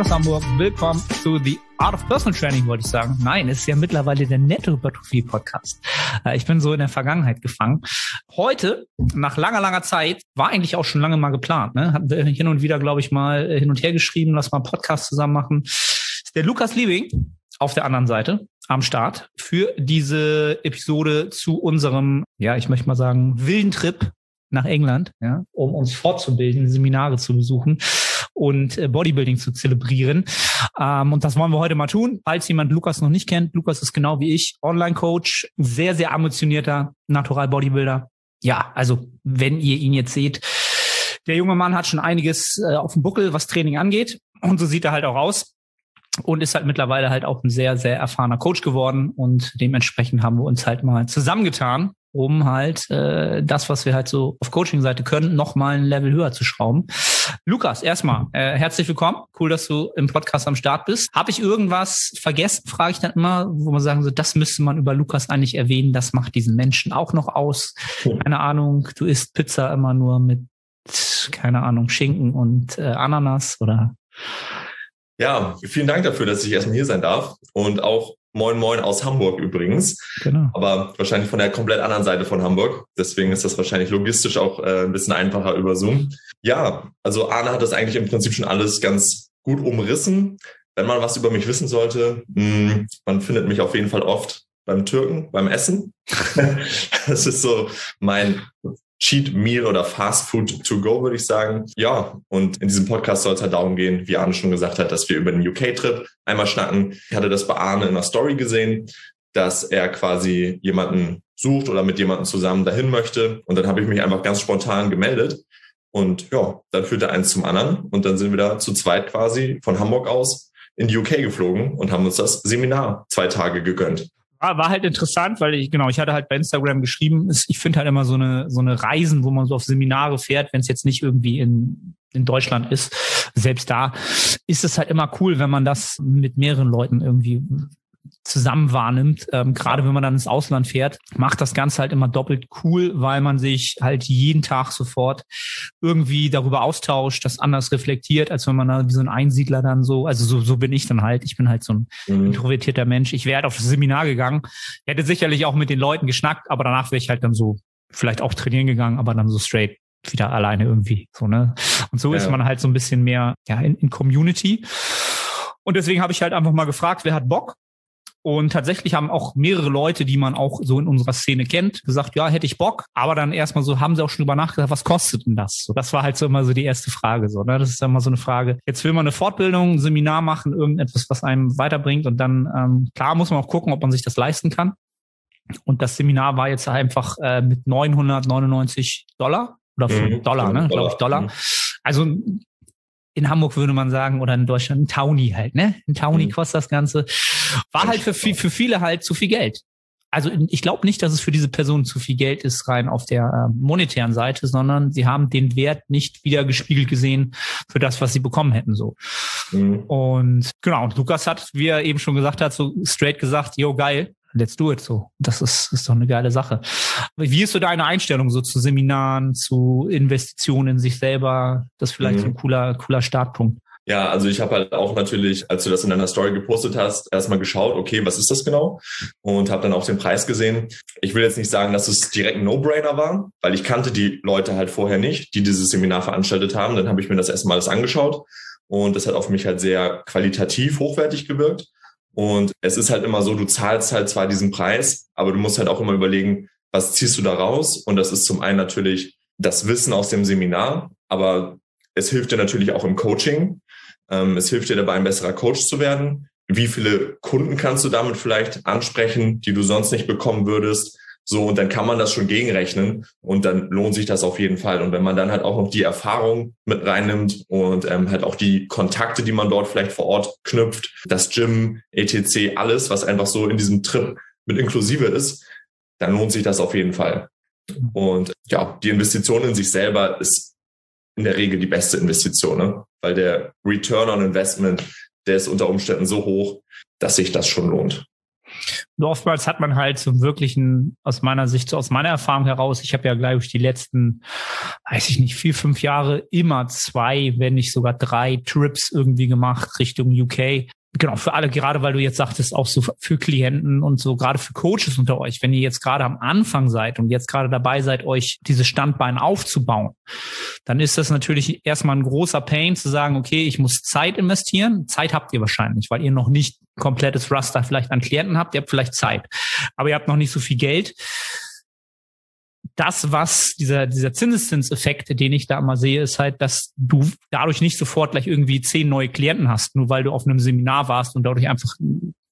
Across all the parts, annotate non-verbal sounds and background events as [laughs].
Aus Hamburg. Willkommen zu The Art of Personal Training, wollte ich sagen. Nein, es ist ja mittlerweile der Netto-Hypertrophie-Podcast. Äh, ich bin so in der Vergangenheit gefangen. Heute, nach langer, langer Zeit, war eigentlich auch schon lange mal geplant. Ne? Hatten wir hin und wieder, glaube ich, mal hin und her geschrieben, lass mal einen Podcast zusammen machen. Der Lukas Liebing auf der anderen Seite am Start für diese Episode zu unserem, ja, ich möchte mal sagen, wilden Trip nach England, ja, um uns fortzubilden, Seminare zu besuchen und äh, Bodybuilding zu zelebrieren. Ähm, und das wollen wir heute mal tun. Falls jemand Lukas noch nicht kennt, Lukas ist genau wie ich Online-Coach, sehr, sehr ambitionierter Natural-Bodybuilder. Ja, also wenn ihr ihn jetzt seht, der junge Mann hat schon einiges äh, auf dem Buckel, was Training angeht. Und so sieht er halt auch aus und ist halt mittlerweile halt auch ein sehr, sehr erfahrener Coach geworden. Und dementsprechend haben wir uns halt mal zusammengetan um halt äh, das, was wir halt so auf Coaching-Seite können, noch mal ein Level höher zu schrauben. Lukas, erstmal äh, herzlich willkommen. Cool, dass du im Podcast am Start bist. Habe ich irgendwas vergessen, frage ich dann immer, wo man sagen so, das müsste man über Lukas eigentlich erwähnen. Das macht diesen Menschen auch noch aus. Keine Ahnung, du isst Pizza immer nur mit, keine Ahnung, Schinken und äh, Ananas oder ja, vielen Dank dafür, dass ich erstmal hier sein darf und auch Moin Moin aus Hamburg übrigens. Genau. Aber wahrscheinlich von der komplett anderen Seite von Hamburg. Deswegen ist das wahrscheinlich logistisch auch äh, ein bisschen einfacher über Zoom. Ja, also Arne hat das eigentlich im Prinzip schon alles ganz gut umrissen. Wenn man was über mich wissen sollte, mh, hm, man findet mich auf jeden Fall oft beim Türken, beim Essen. [laughs] das ist so mein Cheat Meal oder Fast Food to go, würde ich sagen. Ja, und in diesem Podcast soll es halt darum gehen, wie Arne schon gesagt hat, dass wir über den UK-Trip einmal schnacken. Ich hatte das bei Arne in einer Story gesehen, dass er quasi jemanden sucht oder mit jemandem zusammen dahin möchte. Und dann habe ich mich einfach ganz spontan gemeldet. Und ja, dann führte eins zum anderen. Und dann sind wir da zu zweit quasi von Hamburg aus in die UK geflogen und haben uns das Seminar zwei Tage gegönnt war, war halt interessant, weil ich, genau, ich hatte halt bei Instagram geschrieben, ich finde halt immer so eine, so eine Reisen, wo man so auf Seminare fährt, wenn es jetzt nicht irgendwie in, in Deutschland ist. Selbst da ist es halt immer cool, wenn man das mit mehreren Leuten irgendwie zusammen wahrnimmt. Ähm, Gerade wenn man dann ins Ausland fährt, macht das Ganze halt immer doppelt cool, weil man sich halt jeden Tag sofort irgendwie darüber austauscht, das anders reflektiert, als wenn man da wie so ein Einsiedler dann so, also so, so bin ich dann halt. Ich bin halt so ein mhm. introvertierter Mensch. Ich wäre halt auf das Seminar gegangen, hätte sicherlich auch mit den Leuten geschnackt, aber danach wäre ich halt dann so vielleicht auch trainieren gegangen, aber dann so straight wieder alleine irgendwie so ne und so ja. ist man halt so ein bisschen mehr ja in, in Community und deswegen habe ich halt einfach mal gefragt, wer hat Bock? Und tatsächlich haben auch mehrere Leute, die man auch so in unserer Szene kennt, gesagt, ja, hätte ich Bock. Aber dann erstmal so, haben sie auch schon über nachgedacht, was kostet denn das? So, das war halt so immer so die erste Frage. So, ne? Das ist immer so eine Frage. Jetzt will man eine Fortbildung, ein Seminar machen, irgendetwas, was einem weiterbringt. Und dann, ähm, klar, muss man auch gucken, ob man sich das leisten kann. Und das Seminar war jetzt einfach äh, mit 999 Dollar oder mhm, Dollar, ne, glaube ich, Dollar. Mhm. Also in Hamburg würde man sagen, oder in Deutschland ein Townie halt, ne? Ein Townie mhm. kostet das Ganze. War halt für, für viele halt zu viel Geld. Also ich glaube nicht, dass es für diese Person zu viel Geld ist, rein auf der äh, monetären Seite, sondern sie haben den Wert nicht wieder gespiegelt gesehen für das, was sie bekommen hätten. so. Mhm. Und genau, Lukas hat, wie er eben schon gesagt hat, so straight gesagt, yo, geil, let's do it so. Das ist, ist doch eine geile Sache. Wie ist so deine Einstellung so zu Seminaren, zu Investitionen in sich selber? Das ist vielleicht mhm. so ein cooler, cooler Startpunkt. Ja, also ich habe halt auch natürlich, als du das in deiner Story gepostet hast, erstmal geschaut, okay, was ist das genau? Und habe dann auch den Preis gesehen. Ich will jetzt nicht sagen, dass es direkt ein No-Brainer war, weil ich kannte die Leute halt vorher nicht, die dieses Seminar veranstaltet haben. Dann habe ich mir das erstmal alles angeschaut und das hat auf mich halt sehr qualitativ hochwertig gewirkt. Und es ist halt immer so, du zahlst halt zwar diesen Preis, aber du musst halt auch immer überlegen, was ziehst du da raus? Und das ist zum einen natürlich das Wissen aus dem Seminar, aber es hilft dir natürlich auch im Coaching. Ähm, es hilft dir dabei, ein besserer Coach zu werden. Wie viele Kunden kannst du damit vielleicht ansprechen, die du sonst nicht bekommen würdest? So, und dann kann man das schon gegenrechnen und dann lohnt sich das auf jeden Fall. Und wenn man dann halt auch noch die Erfahrung mit reinnimmt und ähm, halt auch die Kontakte, die man dort vielleicht vor Ort knüpft, das Gym, etc., alles, was einfach so in diesem Trip mit inklusive ist, dann lohnt sich das auf jeden Fall. Und ja, die Investition in sich selber ist in der Regel die beste Investition, ne? weil der Return on Investment, der ist unter Umständen so hoch, dass sich das schon lohnt. Und oftmals hat man halt so wirklichen, aus meiner Sicht, so aus meiner Erfahrung heraus, ich habe ja gleich die letzten, weiß ich nicht, vier, fünf Jahre immer zwei, wenn nicht sogar drei Trips irgendwie gemacht Richtung UK. Genau, für alle, gerade weil du jetzt sagtest, auch so für Klienten und so, gerade für Coaches unter euch, wenn ihr jetzt gerade am Anfang seid und jetzt gerade dabei seid, euch dieses Standbein aufzubauen, dann ist das natürlich erstmal ein großer Pain zu sagen, okay, ich muss Zeit investieren. Zeit habt ihr wahrscheinlich, weil ihr noch nicht komplettes Raster vielleicht an Klienten habt, ihr habt vielleicht Zeit, aber ihr habt noch nicht so viel Geld das, was dieser, dieser Zinseszinseffekt, den ich da immer sehe, ist halt, dass du dadurch nicht sofort gleich irgendwie zehn neue Klienten hast, nur weil du auf einem Seminar warst und dadurch einfach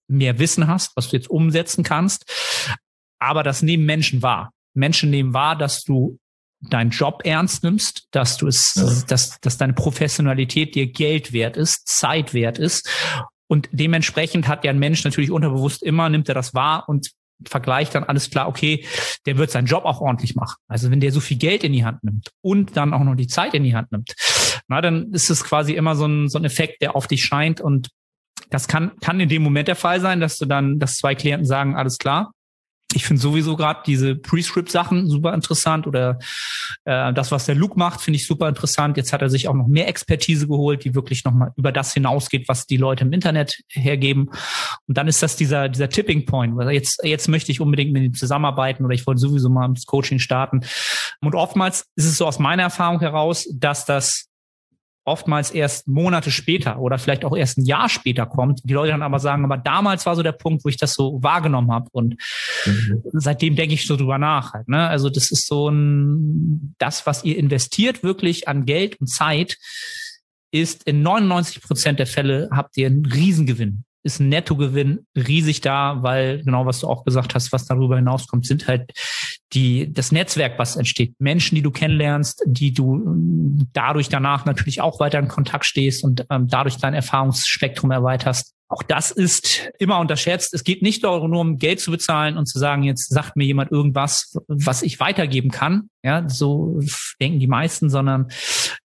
mehr Wissen hast, was du jetzt umsetzen kannst. Aber das nehmen Menschen wahr. Menschen nehmen wahr, dass du deinen Job ernst nimmst, dass du es, ja. dass, dass deine Professionalität dir Geld wert ist, Zeit wert ist. Und dementsprechend hat ja ein Mensch natürlich unterbewusst immer, nimmt er das wahr und vergleicht dann alles klar, okay, der wird seinen Job auch ordentlich machen. Also wenn der so viel Geld in die Hand nimmt und dann auch noch die Zeit in die Hand nimmt, na, dann ist es quasi immer so ein, so ein Effekt, der auf dich scheint und das kann, kann in dem Moment der Fall sein, dass du dann, dass zwei Klienten sagen, alles klar, ich finde sowieso gerade diese Prescript-Sachen super interessant oder äh, das, was der Luke macht, finde ich super interessant. Jetzt hat er sich auch noch mehr Expertise geholt, die wirklich nochmal über das hinausgeht, was die Leute im Internet hergeben. Und dann ist das dieser, dieser Tipping Point. Weil jetzt, jetzt möchte ich unbedingt mit ihm zusammenarbeiten oder ich wollte sowieso mal das Coaching starten. Und oftmals ist es so aus meiner Erfahrung heraus, dass das oftmals erst Monate später oder vielleicht auch erst ein Jahr später kommt. Die Leute dann aber sagen, aber damals war so der Punkt, wo ich das so wahrgenommen habe. Und mhm. seitdem denke ich so drüber nach. Halt, ne? Also das ist so ein, das, was ihr investiert wirklich an Geld und Zeit, ist in 99 Prozent der Fälle habt ihr einen Riesengewinn ist ein Nettogewinn riesig da, weil genau was du auch gesagt hast, was darüber hinauskommt, sind halt die, das Netzwerk, was entsteht. Menschen, die du kennenlernst, die du dadurch danach natürlich auch weiter in Kontakt stehst und ähm, dadurch dein Erfahrungsspektrum erweiterst. Auch das ist immer unterschätzt. Es geht nicht nur um Geld zu bezahlen und zu sagen, jetzt sagt mir jemand irgendwas, was ich weitergeben kann. Ja, so denken die meisten, sondern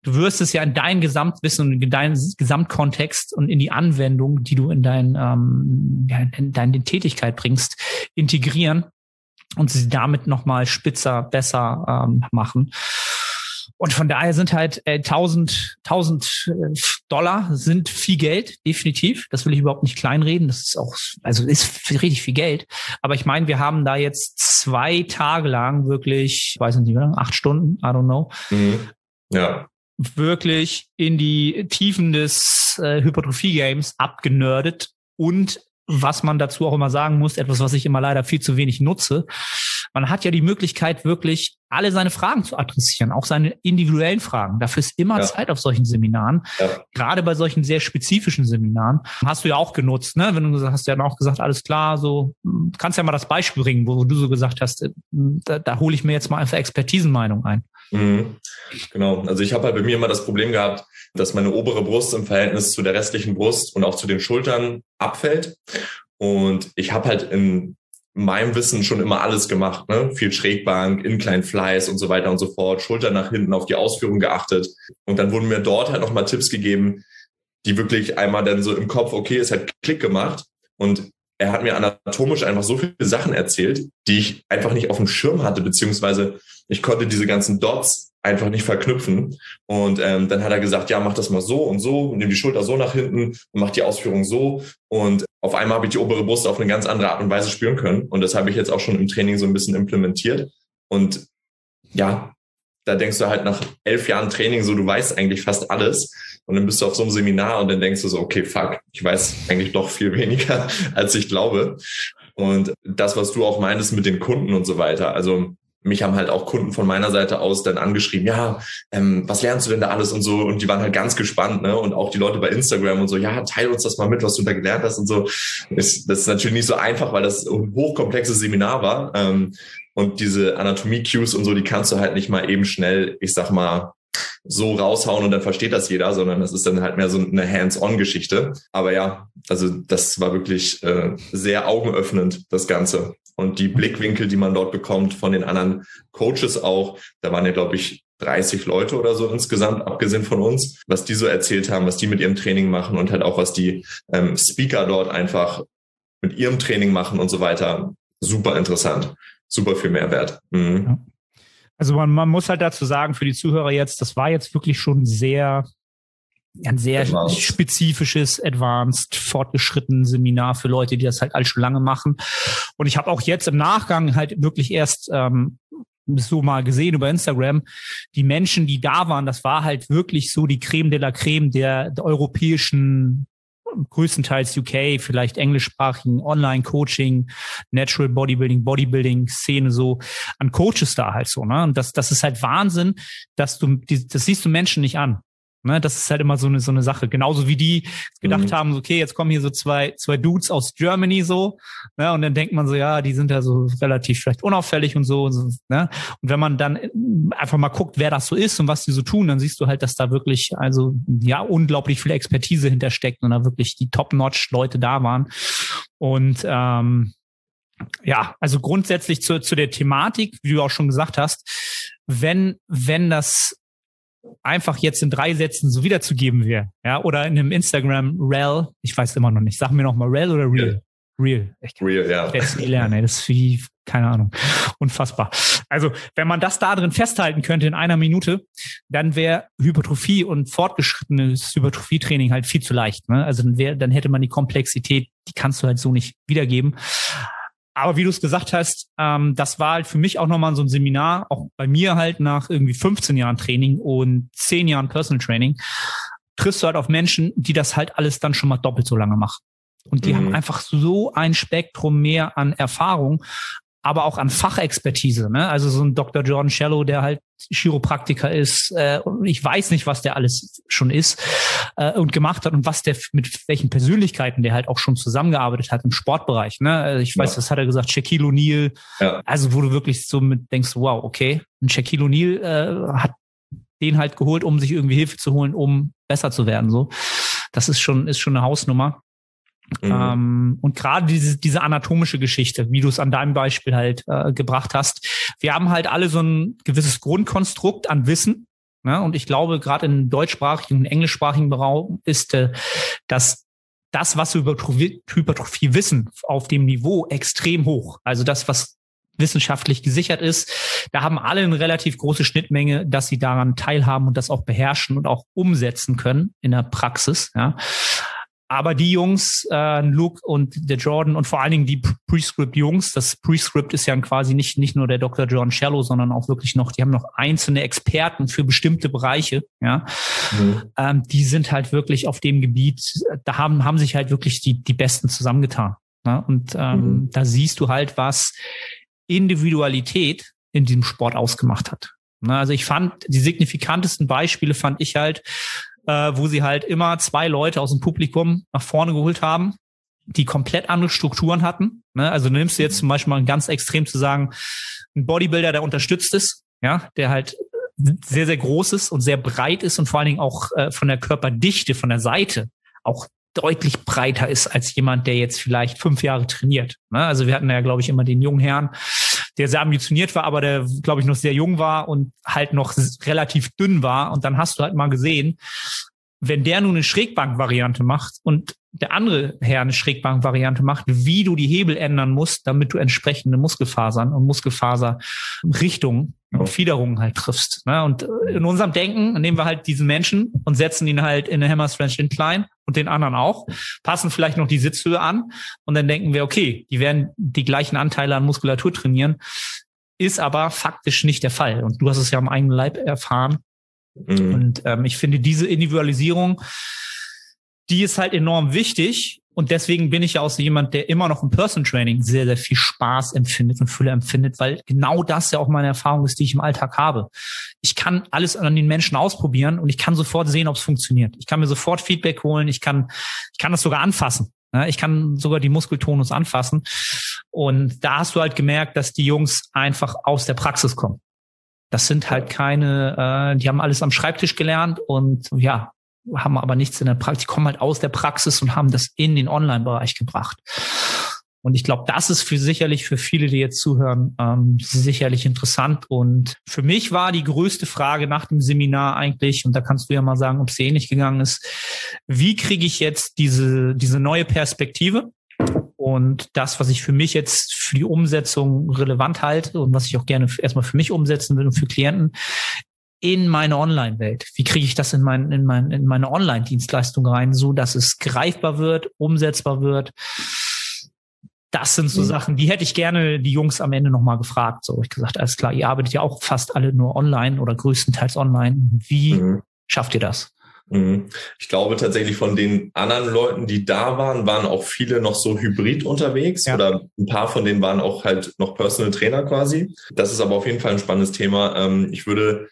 du wirst es ja in dein Gesamtwissen und in deinen Gesamtkontext und in die Anwendung, die du in dein, ähm, ja, in deine Tätigkeit bringst, integrieren und sie damit nochmal spitzer, besser ähm, machen. Und von daher sind halt äh, 1000, 1000 äh, Dollar sind viel Geld, definitiv. Das will ich überhaupt nicht kleinreden. Das ist auch, also ist richtig viel Geld. Aber ich meine, wir haben da jetzt zwei Tage lang wirklich, ich weiß nicht, wie lange, acht Stunden, I don't know. Mhm. Ja. Wirklich in die Tiefen des äh, Hypertrophie-Games abgenördet und was man dazu auch immer sagen muss, etwas, was ich immer leider viel zu wenig nutze. Man hat ja die Möglichkeit, wirklich alle seine Fragen zu adressieren, auch seine individuellen Fragen. Dafür ist immer ja. Zeit auf solchen Seminaren. Ja. Gerade bei solchen sehr spezifischen Seminaren hast du ja auch genutzt, ne? Wenn du hast, ja dann auch gesagt, alles klar, so kannst ja mal das Beispiel bringen, wo, du so gesagt hast, äh, da, da hole ich mir jetzt mal einfach Expertisenmeinung ein. Mhm. Genau. Also ich habe halt bei mir immer das Problem gehabt, dass meine obere Brust im Verhältnis zu der restlichen Brust und auch zu den Schultern abfällt. Und ich habe halt in meinem Wissen schon immer alles gemacht, ne? Viel Schrägbank, Incline Flies und so weiter und so fort, Schulter nach hinten auf die Ausführung geachtet. Und dann wurden mir dort halt nochmal Tipps gegeben, die wirklich einmal dann so im Kopf, okay, es hat Klick gemacht. Und er hat mir anatomisch einfach so viele Sachen erzählt, die ich einfach nicht auf dem Schirm hatte, beziehungsweise ich konnte diese ganzen Dots einfach nicht verknüpfen. Und ähm, dann hat er gesagt, ja, mach das mal so und so, nimm die Schulter so nach hinten und mach die Ausführung so. Und auf einmal habe ich die obere Brust auf eine ganz andere Art und Weise spüren können. Und das habe ich jetzt auch schon im Training so ein bisschen implementiert. Und ja, da denkst du halt nach elf Jahren Training so, du weißt eigentlich fast alles. Und dann bist du auf so einem Seminar und dann denkst du so, okay, fuck, ich weiß eigentlich doch viel [laughs] weniger, als ich glaube. Und das, was du auch meinst mit den Kunden und so weiter. Also mich haben halt auch Kunden von meiner Seite aus dann angeschrieben, ja, ähm, was lernst du denn da alles und so? Und die waren halt ganz gespannt, ne? Und auch die Leute bei Instagram und so, ja, teil uns das mal mit, was du da gelernt hast und so. Ist, das ist natürlich nicht so einfach, weil das ein hochkomplexes Seminar war. Ähm, und diese Anatomie-Cues und so, die kannst du halt nicht mal eben schnell, ich sag mal, so raushauen und dann versteht das jeder, sondern das ist dann halt mehr so eine Hands-on-Geschichte. Aber ja, also das war wirklich äh, sehr augenöffnend, das Ganze. Und die Blickwinkel, die man dort bekommt von den anderen Coaches auch, da waren ja, glaube ich, 30 Leute oder so insgesamt, abgesehen von uns, was die so erzählt haben, was die mit ihrem Training machen und halt auch, was die ähm, Speaker dort einfach mit ihrem Training machen und so weiter. Super interessant, super viel Mehrwert. Mhm. Also man, man muss halt dazu sagen, für die Zuhörer jetzt, das war jetzt wirklich schon sehr ein sehr Advanced. spezifisches, advanced, fortgeschritten Seminar für Leute, die das halt all schon lange machen. Und ich habe auch jetzt im Nachgang halt wirklich erst ähm, so mal gesehen über Instagram, die Menschen, die da waren, das war halt wirklich so die Creme de la Creme der, der europäischen größtenteils UK, vielleicht englischsprachigen Online-Coaching, Natural Bodybuilding, Bodybuilding-Szene so an Coaches da halt so. Ne? Und das, das ist halt Wahnsinn, dass du, das siehst du Menschen nicht an. Ne, das ist halt immer so eine, so eine Sache. Genauso wie die gedacht mhm. haben, okay, jetzt kommen hier so zwei, zwei Dudes aus Germany so, ne, und dann denkt man so, ja, die sind ja so relativ vielleicht unauffällig und so, ne. Und wenn man dann einfach mal guckt, wer das so ist und was die so tun, dann siehst du halt, dass da wirklich, also, ja, unglaublich viel Expertise hintersteckt und da wirklich die Top-Notch-Leute da waren. Und, ähm, ja, also grundsätzlich zu, zu der Thematik, wie du auch schon gesagt hast, wenn, wenn das einfach jetzt in drei Sätzen so wiederzugeben wäre, ja, oder in einem Instagram Rel, ich weiß immer noch nicht, sag mir noch mal Rel oder Real? Real. Ich, Real, ja. Jetzt lernen, das ist wie, keine Ahnung, unfassbar. Also, wenn man das da drin festhalten könnte in einer Minute, dann wäre Hypertrophie und fortgeschrittenes Hypertrophietraining halt viel zu leicht. Ne? Also dann, wär, dann hätte man die Komplexität, die kannst du halt so nicht wiedergeben. Aber wie du es gesagt hast, ähm, das war halt für mich auch nochmal so ein Seminar, auch bei mir halt nach irgendwie 15 Jahren Training und 10 Jahren Personal Training, triffst du halt auf Menschen, die das halt alles dann schon mal doppelt so lange machen. Und die mhm. haben einfach so ein Spektrum mehr an Erfahrung, aber auch an Fachexpertise. Ne? Also so ein Dr. Jordan Shallow, der halt Chiropraktiker ist. Äh, und ich weiß nicht, was der alles schon ist äh, und gemacht hat und was der mit welchen Persönlichkeiten der halt auch schon zusammengearbeitet hat im Sportbereich. Ne? Also ich weiß, ja. das hat er gesagt, Shaquille O'Neal. Ja. Also wo du wirklich so mit denkst, wow, okay, ein Shaquille O'Neal äh, hat den halt geholt, um sich irgendwie Hilfe zu holen, um besser zu werden. So, das ist schon ist schon eine Hausnummer. Mhm. Ähm, und gerade diese, diese anatomische Geschichte, wie du es an deinem Beispiel halt äh, gebracht hast. Wir haben halt alle so ein gewisses Grundkonstrukt an Wissen. Ne? Und ich glaube, gerade im deutschsprachigen und englischsprachigen Raum ist, äh, dass das, was wir über Hypertrophie wissen, auf dem Niveau extrem hoch. Also das, was wissenschaftlich gesichert ist. Da haben alle eine relativ große Schnittmenge, dass sie daran teilhaben und das auch beherrschen und auch umsetzen können in der Praxis. Ja. Aber die Jungs, äh, Luke und der Jordan und vor allen Dingen die Prescript-Jungs, das Prescript ist ja quasi nicht, nicht nur der Dr. John Shallow, sondern auch wirklich noch, die haben noch einzelne Experten für bestimmte Bereiche, ja. Mhm. Ähm, die sind halt wirklich auf dem Gebiet, da haben, haben sich halt wirklich die, die Besten zusammengetan. Ne? Und ähm, mhm. da siehst du halt, was Individualität in diesem Sport ausgemacht hat. Ne? Also ich fand, die signifikantesten Beispiele fand ich halt, äh, wo sie halt immer zwei Leute aus dem Publikum nach vorne geholt haben, die komplett andere Strukturen hatten. Ne? Also du nimmst du jetzt zum Beispiel mal ganz extrem zu sagen, ein Bodybuilder, der unterstützt ist, ja, der halt sehr, sehr groß ist und sehr breit ist und vor allen Dingen auch äh, von der Körperdichte, von der Seite auch deutlich breiter ist als jemand, der jetzt vielleicht fünf Jahre trainiert. Ne? Also wir hatten ja, glaube ich, immer den jungen Herrn, der sehr ambitioniert war, aber der, glaube ich, noch sehr jung war und halt noch relativ dünn war. Und dann hast du halt mal gesehen, wenn der nun eine Schrägbank-Variante macht und der andere Herr eine Schrägbank-Variante macht, wie du die Hebel ändern musst, damit du entsprechende Muskelfasern und Muskelfaserrichtungen und Fiederungen halt triffst. Ne? Und in unserem Denken nehmen wir halt diesen Menschen und setzen ihn halt in eine Hammer Stretch Incline und den anderen auch, passen vielleicht noch die Sitzhöhe an und dann denken wir, okay, die werden die gleichen Anteile an Muskulatur trainieren, ist aber faktisch nicht der Fall. Und du hast es ja am eigenen Leib erfahren. Mhm. Und ähm, ich finde diese Individualisierung, die ist halt enorm wichtig. Und deswegen bin ich ja auch so jemand, der immer noch im Person Training sehr, sehr viel Spaß empfindet und Fülle empfindet, weil genau das ja auch meine Erfahrung ist, die ich im Alltag habe. Ich kann alles an den Menschen ausprobieren und ich kann sofort sehen, ob es funktioniert. Ich kann mir sofort Feedback holen. Ich kann, ich kann das sogar anfassen. Ich kann sogar die Muskeltonus anfassen. Und da hast du halt gemerkt, dass die Jungs einfach aus der Praxis kommen. Das sind halt keine, äh, die haben alles am Schreibtisch gelernt und ja, haben aber nichts in der Praxis, die kommen halt aus der Praxis und haben das in den Online-Bereich gebracht. Und ich glaube, das ist für sicherlich für viele, die jetzt zuhören, ähm, sicherlich interessant. Und für mich war die größte Frage nach dem Seminar eigentlich, und da kannst du ja mal sagen, ob es ähnlich gegangen ist, wie kriege ich jetzt diese, diese neue Perspektive? Und das, was ich für mich jetzt für die Umsetzung relevant halte und was ich auch gerne erstmal für mich umsetzen will und für Klienten, in meine Online-Welt? Wie kriege ich das in, mein, in, mein, in meine Online-Dienstleistung rein, so dass es greifbar wird, umsetzbar wird? Das sind so mhm. Sachen, die hätte ich gerne die Jungs am Ende nochmal gefragt. So, ich gesagt, alles klar, ihr arbeitet ja auch fast alle nur online oder größtenteils online. Wie mhm. schafft ihr das? Mhm. Ich glaube tatsächlich von den anderen Leuten, die da waren, waren auch viele noch so hybrid unterwegs ja. oder ein paar von denen waren auch halt noch Personal Trainer quasi. Das ist aber auf jeden Fall ein spannendes Thema. Ähm, ich würde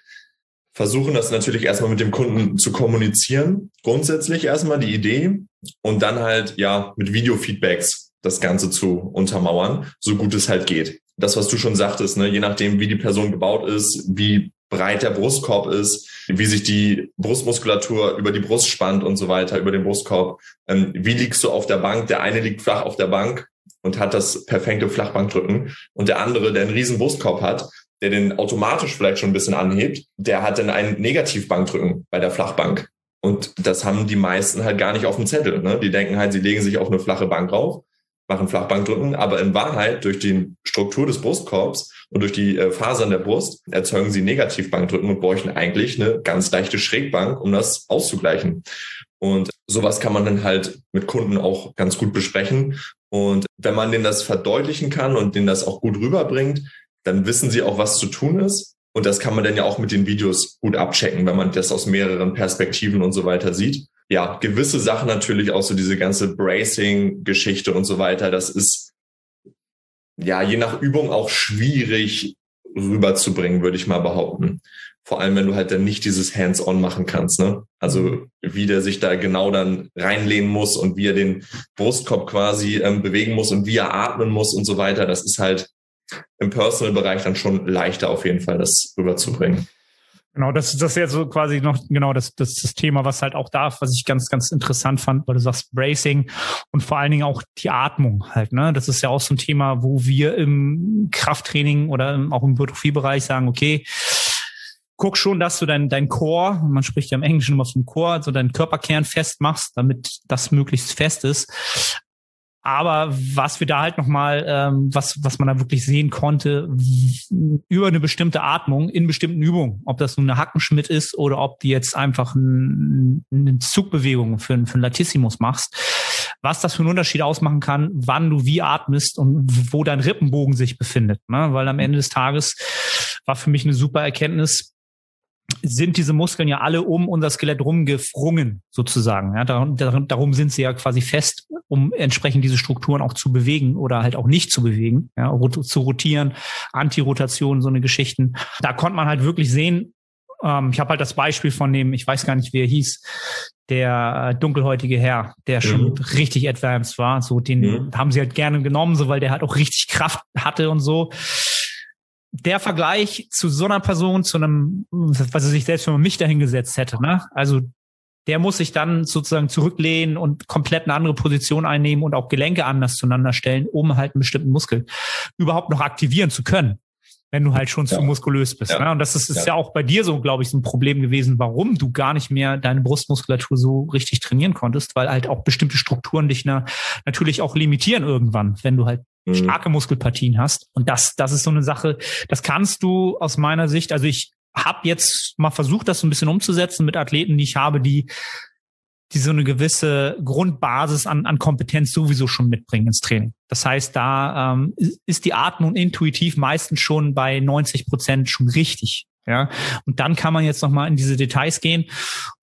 versuchen das natürlich erstmal mit dem Kunden zu kommunizieren. Grundsätzlich erstmal die Idee und dann halt ja mit Video-Feedbacks das Ganze zu untermauern, so gut es halt geht. Das, was du schon sagtest, ne, je nachdem, wie die Person gebaut ist, wie breit der Brustkorb ist, wie sich die Brustmuskulatur über die Brust spannt und so weiter, über den Brustkorb. Ähm, wie liegst du auf der Bank? Der eine liegt flach auf der Bank und hat das perfekte Flachbankdrücken und der andere, der einen riesen Brustkorb hat, der den automatisch vielleicht schon ein bisschen anhebt, der hat dann einen Negativbankdrücken bei der Flachbank. Und das haben die meisten halt gar nicht auf dem Zettel. Ne? Die denken halt, sie legen sich auf eine flache Bank rauf, machen Flachbankdrücken, aber in Wahrheit durch die Struktur des Brustkorbs und durch die äh, Fasern der Brust erzeugen sie Negativbankdrücken und bräuchten eigentlich eine ganz leichte Schrägbank, um das auszugleichen. Und sowas kann man dann halt mit Kunden auch ganz gut besprechen. Und wenn man denen das verdeutlichen kann und denen das auch gut rüberbringt, dann wissen sie auch, was zu tun ist. Und das kann man dann ja auch mit den Videos gut abchecken, wenn man das aus mehreren Perspektiven und so weiter sieht. Ja, gewisse Sachen natürlich auch so diese ganze Bracing-Geschichte und so weiter. Das ist ja je nach Übung auch schwierig rüberzubringen, würde ich mal behaupten. Vor allem, wenn du halt dann nicht dieses Hands-on machen kannst, ne? Also wie der sich da genau dann reinlehnen muss und wie er den Brustkorb quasi ähm, bewegen muss und wie er atmen muss und so weiter. Das ist halt im Personal-Bereich dann schon leichter auf jeden Fall, das rüberzubringen. Genau, das, das ist ja so quasi noch genau das, das, das Thema, was halt auch da, was ich ganz, ganz interessant fand, weil du sagst Bracing und vor allen Dingen auch die Atmung halt. Ne, das ist ja auch so ein Thema, wo wir im Krafttraining oder auch im Hypertrophie-Bereich sagen, okay, guck schon, dass du dein, dein Core, man spricht ja im Englischen immer vom Core, also deinen Körperkern festmachst, damit das möglichst fest ist. Aber was wir da halt nochmal, ähm, was, was man da wirklich sehen konnte, über eine bestimmte Atmung in bestimmten Übungen, ob das nun eine Hackenschmidt ist oder ob du jetzt einfach ein, eine Zugbewegung für, für einen Latissimus machst, was das für einen Unterschied ausmachen kann, wann du wie atmest und wo dein Rippenbogen sich befindet. Ne? Weil am Ende des Tages war für mich eine super Erkenntnis, sind diese Muskeln ja alle um unser Skelett rumgefrungen, sozusagen. Ja, darum, darum sind sie ja quasi fest, um entsprechend diese Strukturen auch zu bewegen oder halt auch nicht zu bewegen, ja, zu rotieren, Antirotation, so eine Geschichten. Da konnte man halt wirklich sehen, ähm, ich habe halt das Beispiel von dem, ich weiß gar nicht, wie er hieß, der äh, dunkelhäutige Herr, der schon mhm. richtig advanced war. So, den mhm. haben sie halt gerne genommen, so weil der halt auch richtig Kraft hatte und so der Vergleich zu so einer Person, zu einem, was er sich selbst, wenn man mich dahingesetzt hätte, ne? Also der muss sich dann sozusagen zurücklehnen und komplett eine andere Position einnehmen und auch Gelenke anders zueinander stellen, um halt einen bestimmten Muskel überhaupt noch aktivieren zu können, wenn du halt schon ja. zu muskulös bist. Ja. Ne? Und das ist, ist ja. ja auch bei dir so, glaube ich, so ein Problem gewesen, warum du gar nicht mehr deine Brustmuskulatur so richtig trainieren konntest, weil halt auch bestimmte Strukturen dich na, natürlich auch limitieren irgendwann, wenn du halt. Starke Muskelpartien hast. Und das, das ist so eine Sache, das kannst du aus meiner Sicht, also ich habe jetzt mal versucht, das so ein bisschen umzusetzen mit Athleten, die ich habe, die die so eine gewisse Grundbasis an, an Kompetenz sowieso schon mitbringen ins Training. Das heißt, da ähm, ist die Atmung intuitiv meistens schon bei 90 Prozent schon richtig. Ja, und dann kann man jetzt nochmal in diese Details gehen.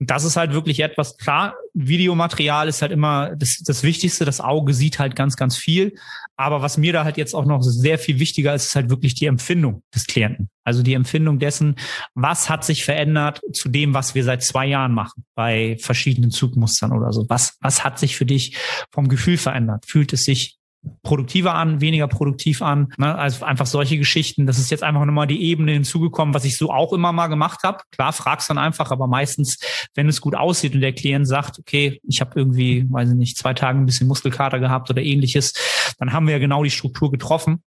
Und das ist halt wirklich etwas, klar, Videomaterial ist halt immer das, das Wichtigste. Das Auge sieht halt ganz, ganz viel. Aber was mir da halt jetzt auch noch sehr viel wichtiger ist, ist halt wirklich die Empfindung des Klienten. Also die Empfindung dessen, was hat sich verändert zu dem, was wir seit zwei Jahren machen bei verschiedenen Zugmustern oder so. Was, was hat sich für dich vom Gefühl verändert? Fühlt es sich produktiver an, weniger produktiv an. Ne? Also einfach solche Geschichten. Das ist jetzt einfach nochmal die Ebene hinzugekommen, was ich so auch immer mal gemacht habe. Klar, fragst dann einfach, aber meistens, wenn es gut aussieht und der Klient sagt, okay, ich habe irgendwie, weiß ich nicht, zwei Tage ein bisschen Muskelkater gehabt oder ähnliches, dann haben wir ja genau die Struktur getroffen.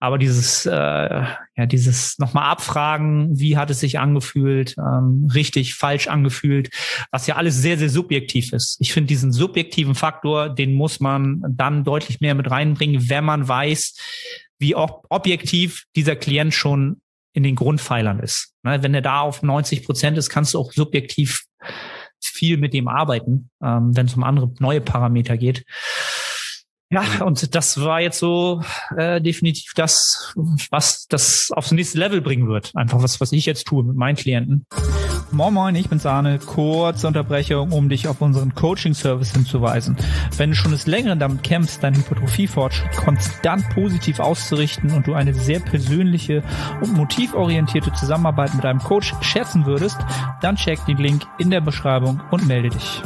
Aber dieses, äh, ja, dieses nochmal abfragen, wie hat es sich angefühlt, ähm, richtig, falsch angefühlt, was ja alles sehr, sehr subjektiv ist. Ich finde diesen subjektiven Faktor, den muss man dann deutlich mehr mit reinbringen, wenn man weiß, wie ob objektiv dieser Klient schon in den Grundpfeilern ist. Ne, wenn er da auf 90 Prozent ist, kannst du auch subjektiv viel mit dem arbeiten, ähm, wenn es um andere neue Parameter geht. Ja, und das war jetzt so äh, definitiv das, was das aufs nächste Level bringen wird. Einfach was, was ich jetzt tue mit meinen Klienten. Moin Moin, ich bin Sahne. Kurze Unterbrechung, um dich auf unseren Coaching-Service hinzuweisen. Wenn du schon des Längeren damit kämpfst, deinen Hypertrophie-Fortschritt konstant positiv auszurichten und du eine sehr persönliche und motivorientierte Zusammenarbeit mit einem Coach schätzen würdest, dann check den Link in der Beschreibung und melde dich.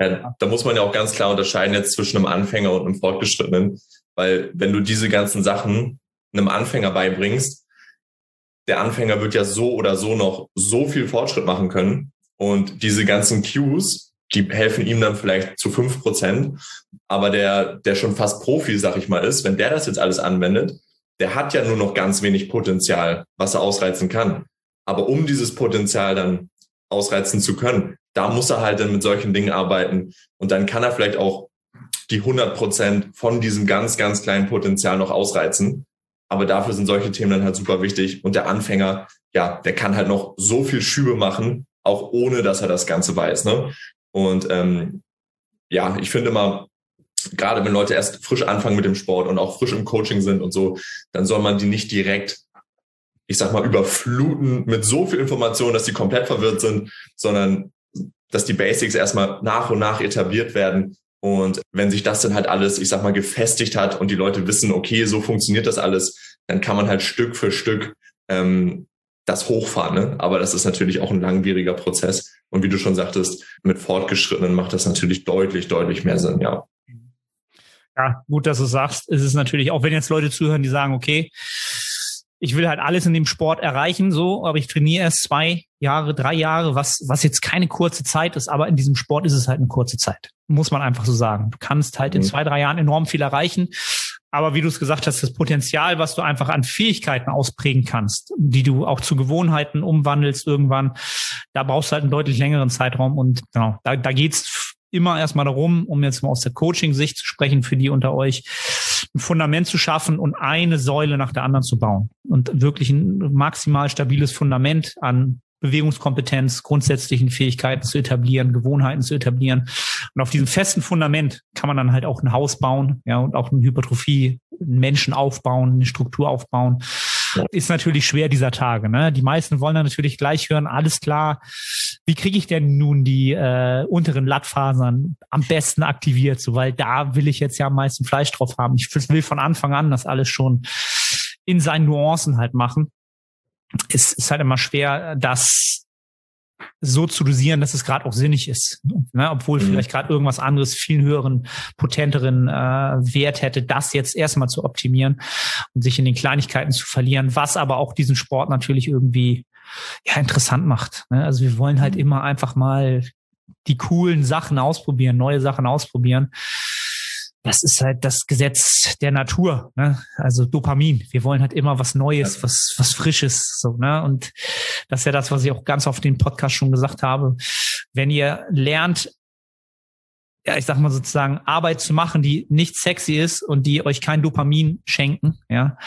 Ja, da muss man ja auch ganz klar unterscheiden jetzt zwischen einem Anfänger und einem Fortgeschrittenen, weil wenn du diese ganzen Sachen einem Anfänger beibringst, der Anfänger wird ja so oder so noch so viel Fortschritt machen können und diese ganzen Cues, die helfen ihm dann vielleicht zu fünf Prozent, aber der, der schon fast Profi, sag ich mal, ist, wenn der das jetzt alles anwendet, der hat ja nur noch ganz wenig Potenzial, was er ausreizen kann. Aber um dieses Potenzial dann ausreizen zu können, da muss er halt dann mit solchen Dingen arbeiten. Und dann kann er vielleicht auch die 100 Prozent von diesem ganz, ganz kleinen Potenzial noch ausreizen. Aber dafür sind solche Themen dann halt super wichtig. Und der Anfänger, ja, der kann halt noch so viel Schübe machen, auch ohne dass er das Ganze weiß. Ne? Und ähm, ja, ich finde mal, gerade wenn Leute erst frisch anfangen mit dem Sport und auch frisch im Coaching sind und so, dann soll man die nicht direkt, ich sag mal, überfluten mit so viel Information, dass sie komplett verwirrt sind, sondern dass die Basics erstmal nach und nach etabliert werden. Und wenn sich das dann halt alles, ich sag mal, gefestigt hat und die Leute wissen, okay, so funktioniert das alles, dann kann man halt Stück für Stück ähm, das hochfahren. Ne? Aber das ist natürlich auch ein langwieriger Prozess. Und wie du schon sagtest, mit Fortgeschrittenen macht das natürlich deutlich, deutlich mehr Sinn, ja. Ja, gut, dass du sagst. Es ist natürlich, auch wenn jetzt Leute zuhören, die sagen, okay, ich will halt alles in dem Sport erreichen, so, aber ich trainiere erst zwei Jahre, drei Jahre, was, was jetzt keine kurze Zeit ist, aber in diesem Sport ist es halt eine kurze Zeit. Muss man einfach so sagen. Du kannst halt in mhm. zwei, drei Jahren enorm viel erreichen. Aber wie du es gesagt hast, das Potenzial, was du einfach an Fähigkeiten ausprägen kannst, die du auch zu Gewohnheiten umwandelst irgendwann, da brauchst du halt einen deutlich längeren Zeitraum. Und genau, da, da geht's immer erstmal darum, um jetzt mal aus der Coaching-Sicht zu sprechen für die unter euch, ein Fundament zu schaffen und eine Säule nach der anderen zu bauen und wirklich ein maximal stabiles Fundament an Bewegungskompetenz, grundsätzlichen Fähigkeiten zu etablieren, Gewohnheiten zu etablieren. Und auf diesem festen Fundament kann man dann halt auch ein Haus bauen, ja, und auch eine Hypertrophie, einen Menschen aufbauen, eine Struktur aufbauen. Ist natürlich schwer dieser Tage. Ne? Die meisten wollen dann natürlich gleich hören, alles klar, wie kriege ich denn nun die äh, unteren Lattfasern am besten aktiviert, so weil da will ich jetzt ja am meisten Fleisch drauf haben. Ich will von Anfang an das alles schon in seinen Nuancen halt machen. Es ist halt immer schwer, das so zu dosieren, dass es gerade auch sinnig ist. Ne? Obwohl mhm. vielleicht gerade irgendwas anderes viel höheren, potenteren äh, Wert hätte, das jetzt erstmal zu optimieren und sich in den Kleinigkeiten zu verlieren, was aber auch diesen Sport natürlich irgendwie ja interessant macht. Ne? Also wir wollen halt mhm. immer einfach mal die coolen Sachen ausprobieren, neue Sachen ausprobieren das ist halt das Gesetz der Natur, ne? Also Dopamin. Wir wollen halt immer was Neues, was, was Frisches, so, ne? Und das ist ja das, was ich auch ganz oft den Podcast schon gesagt habe. Wenn ihr lernt, ja, ich sag mal sozusagen, Arbeit zu machen, die nicht sexy ist und die euch kein Dopamin schenken, ja.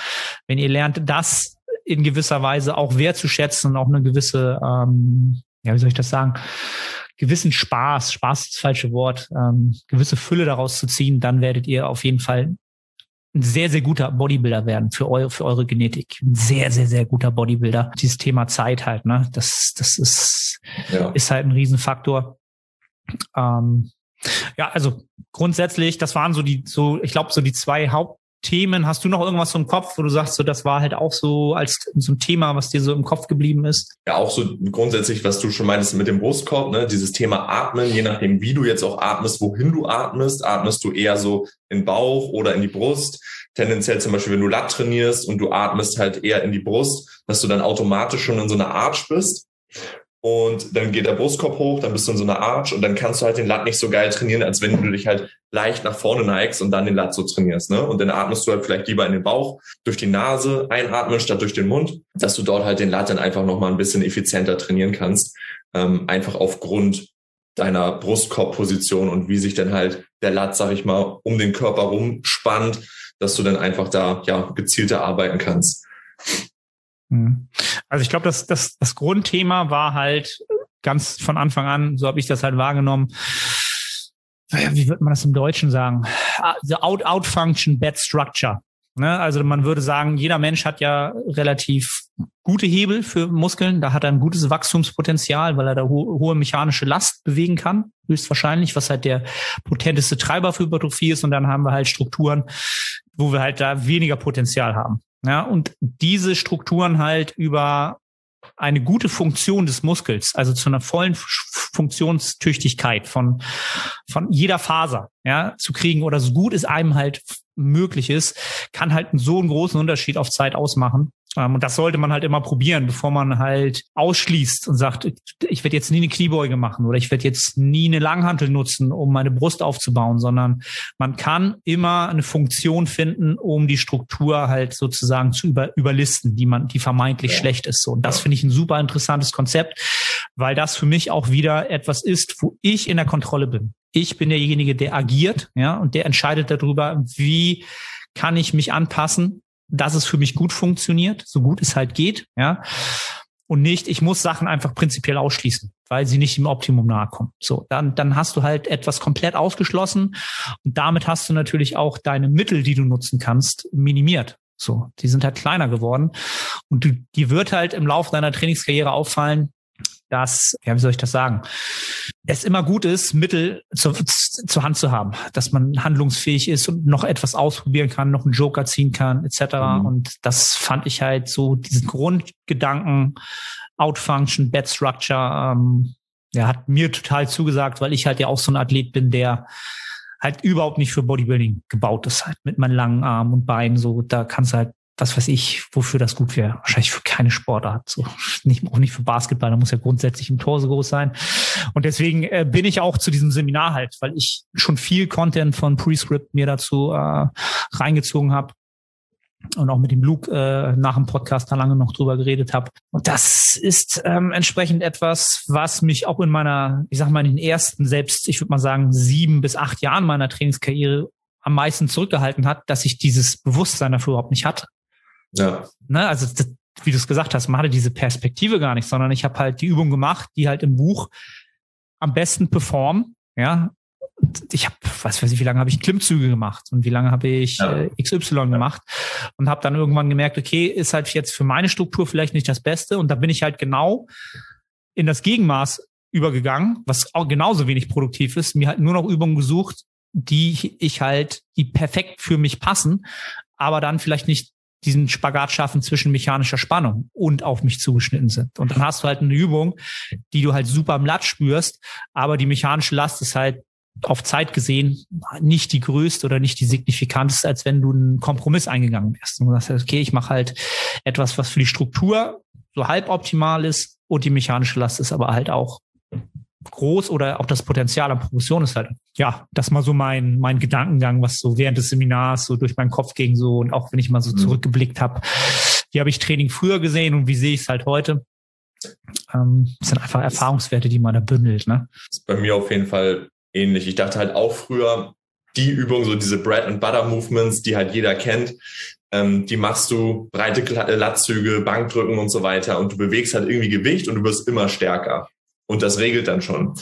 Wenn ihr lernt, das in gewisser Weise auch wertzuschätzen und auch eine gewisse, ähm, ja, wie soll ich das sagen? gewissen Spaß, Spaß ist das falsche Wort, ähm, gewisse Fülle daraus zu ziehen, dann werdet ihr auf jeden Fall ein sehr, sehr guter Bodybuilder werden für eure, für eure Genetik. Ein sehr, sehr, sehr guter Bodybuilder. Dieses Thema Zeit halt, ne? Das, das ist, ja. ist halt ein Riesenfaktor. Ähm, ja, also grundsätzlich, das waren so die, so, ich glaube, so die zwei Haupt, Themen? Hast du noch irgendwas im Kopf, wo du sagst, so das war halt auch so als so ein Thema, was dir so im Kopf geblieben ist? Ja, auch so grundsätzlich, was du schon meintest mit dem Brustkorb, ne? dieses Thema Atmen, je nachdem, wie du jetzt auch atmest, wohin du atmest, atmest du eher so in Bauch oder in die Brust. Tendenziell zum Beispiel, wenn du Lat trainierst und du atmest halt eher in die Brust, dass du dann automatisch schon in so einer Arch bist. Und dann geht der Brustkorb hoch, dann bist du in so einer Arch und dann kannst du halt den Lat nicht so geil trainieren, als wenn du dich halt leicht nach vorne neigst und dann den Lat so trainierst. Ne? Und dann atmest du halt vielleicht lieber in den Bauch durch die Nase einatmen statt durch den Mund, dass du dort halt den Lat dann einfach nochmal ein bisschen effizienter trainieren kannst. Ähm, einfach aufgrund deiner Brustkorbposition und wie sich dann halt der Lat, sag ich mal, um den Körper rumspannt, dass du dann einfach da ja gezielter arbeiten kannst. Mhm. Also ich glaube, das, das, das Grundthema war halt ganz von Anfang an, so habe ich das halt wahrgenommen, wie wird man das im Deutschen sagen? The out, out function, bad structure. Ne? Also man würde sagen, jeder Mensch hat ja relativ gute Hebel für Muskeln. Da hat er ein gutes Wachstumspotenzial, weil er da ho hohe mechanische Last bewegen kann, höchstwahrscheinlich, was halt der potenteste Treiber für Hypertrophie ist. Und dann haben wir halt Strukturen, wo wir halt da weniger Potenzial haben. Ja, und diese Strukturen halt über eine gute Funktion des Muskels, also zu einer vollen Funktionstüchtigkeit von, von jeder Faser, ja, zu kriegen oder so gut es einem halt möglich ist, kann halt so einen großen Unterschied auf Zeit ausmachen. Ähm, und das sollte man halt immer probieren, bevor man halt ausschließt und sagt, ich werde jetzt nie eine Kniebeuge machen oder ich werde jetzt nie eine Langhantel nutzen, um meine Brust aufzubauen, sondern man kann immer eine Funktion finden, um die Struktur halt sozusagen zu über, überlisten, die man, die vermeintlich ja. schlecht ist. Und das finde ich ein super interessantes Konzept, weil das für mich auch wieder etwas ist, wo ich in der Kontrolle bin. Ich bin derjenige, der agiert, ja, und der entscheidet darüber, wie kann ich mich anpassen dass es für mich gut funktioniert, so gut es halt geht, ja. Und nicht, ich muss Sachen einfach prinzipiell ausschließen, weil sie nicht im Optimum nahe kommen. So, dann, dann hast du halt etwas komplett ausgeschlossen und damit hast du natürlich auch deine Mittel, die du nutzen kannst, minimiert. So, die sind halt kleiner geworden und du, die wird halt im Laufe deiner Trainingskarriere auffallen, dass, ja, wie soll ich das sagen, es immer gut ist, Mittel zur, zur Hand zu haben, dass man handlungsfähig ist und noch etwas ausprobieren kann, noch einen Joker ziehen kann, etc. Mhm. Und das fand ich halt so, diesen Grundgedanken, Outfunction, Bed Structure, ähm, ja, hat mir total zugesagt, weil ich halt ja auch so ein Athlet bin, der halt überhaupt nicht für Bodybuilding gebaut ist, halt mit meinen langen Armen und Beinen, so, da kannst du halt was weiß ich, wofür das gut wäre. Wahrscheinlich für keine Sportart. So. Nicht, auch nicht für Basketball, da muss ja grundsätzlich im Tor so groß sein. Und deswegen äh, bin ich auch zu diesem Seminar halt, weil ich schon viel Content von Prescript mir dazu äh, reingezogen habe und auch mit dem Luke äh, nach dem Podcast da lange noch drüber geredet habe. Und das ist ähm, entsprechend etwas, was mich auch in meiner, ich sag mal, in den ersten, selbst, ich würde mal sagen, sieben bis acht Jahren meiner Trainingskarriere am meisten zurückgehalten hat, dass ich dieses Bewusstsein dafür überhaupt nicht hatte. Ja. Ne, also das, wie du es gesagt hast, man hatte diese Perspektive gar nicht, sondern ich habe halt die Übung gemacht, die halt im Buch am besten performen. Ja, ich habe, was weiß ich, wie lange habe ich Klimmzüge gemacht und wie lange habe ich äh, XY gemacht und habe dann irgendwann gemerkt, okay, ist halt jetzt für meine Struktur vielleicht nicht das Beste und da bin ich halt genau in das Gegenmaß übergegangen, was auch genauso wenig produktiv ist, mir halt nur noch Übungen gesucht, die ich halt, die perfekt für mich passen, aber dann vielleicht nicht diesen Spagat schaffen zwischen mechanischer Spannung und auf mich zugeschnitten sind. Und dann hast du halt eine Übung, die du halt super am Latt spürst, aber die mechanische Last ist halt auf Zeit gesehen nicht die größte oder nicht die signifikanteste, als wenn du einen Kompromiss eingegangen wärst. Und du sagst, okay, ich mache halt etwas, was für die Struktur so halb optimal ist und die mechanische Last ist aber halt auch groß oder auch das Potenzial an Progression ist halt, ja, das mal so mein, mein Gedankengang, was so während des Seminars so durch meinen Kopf ging so und auch wenn ich mal so mhm. zurückgeblickt habe, wie habe ich Training früher gesehen und wie sehe ich es halt heute. Ähm, das sind einfach Erfahrungswerte, die man da bündelt. Ne? Das ist bei mir auf jeden Fall ähnlich. Ich dachte halt auch früher, die Übung, so diese Bread and Butter Movements, die halt jeder kennt, ähm, die machst du breite Latzüge, Bankdrücken und so weiter und du bewegst halt irgendwie Gewicht und du wirst immer stärker. Und das regelt dann schon.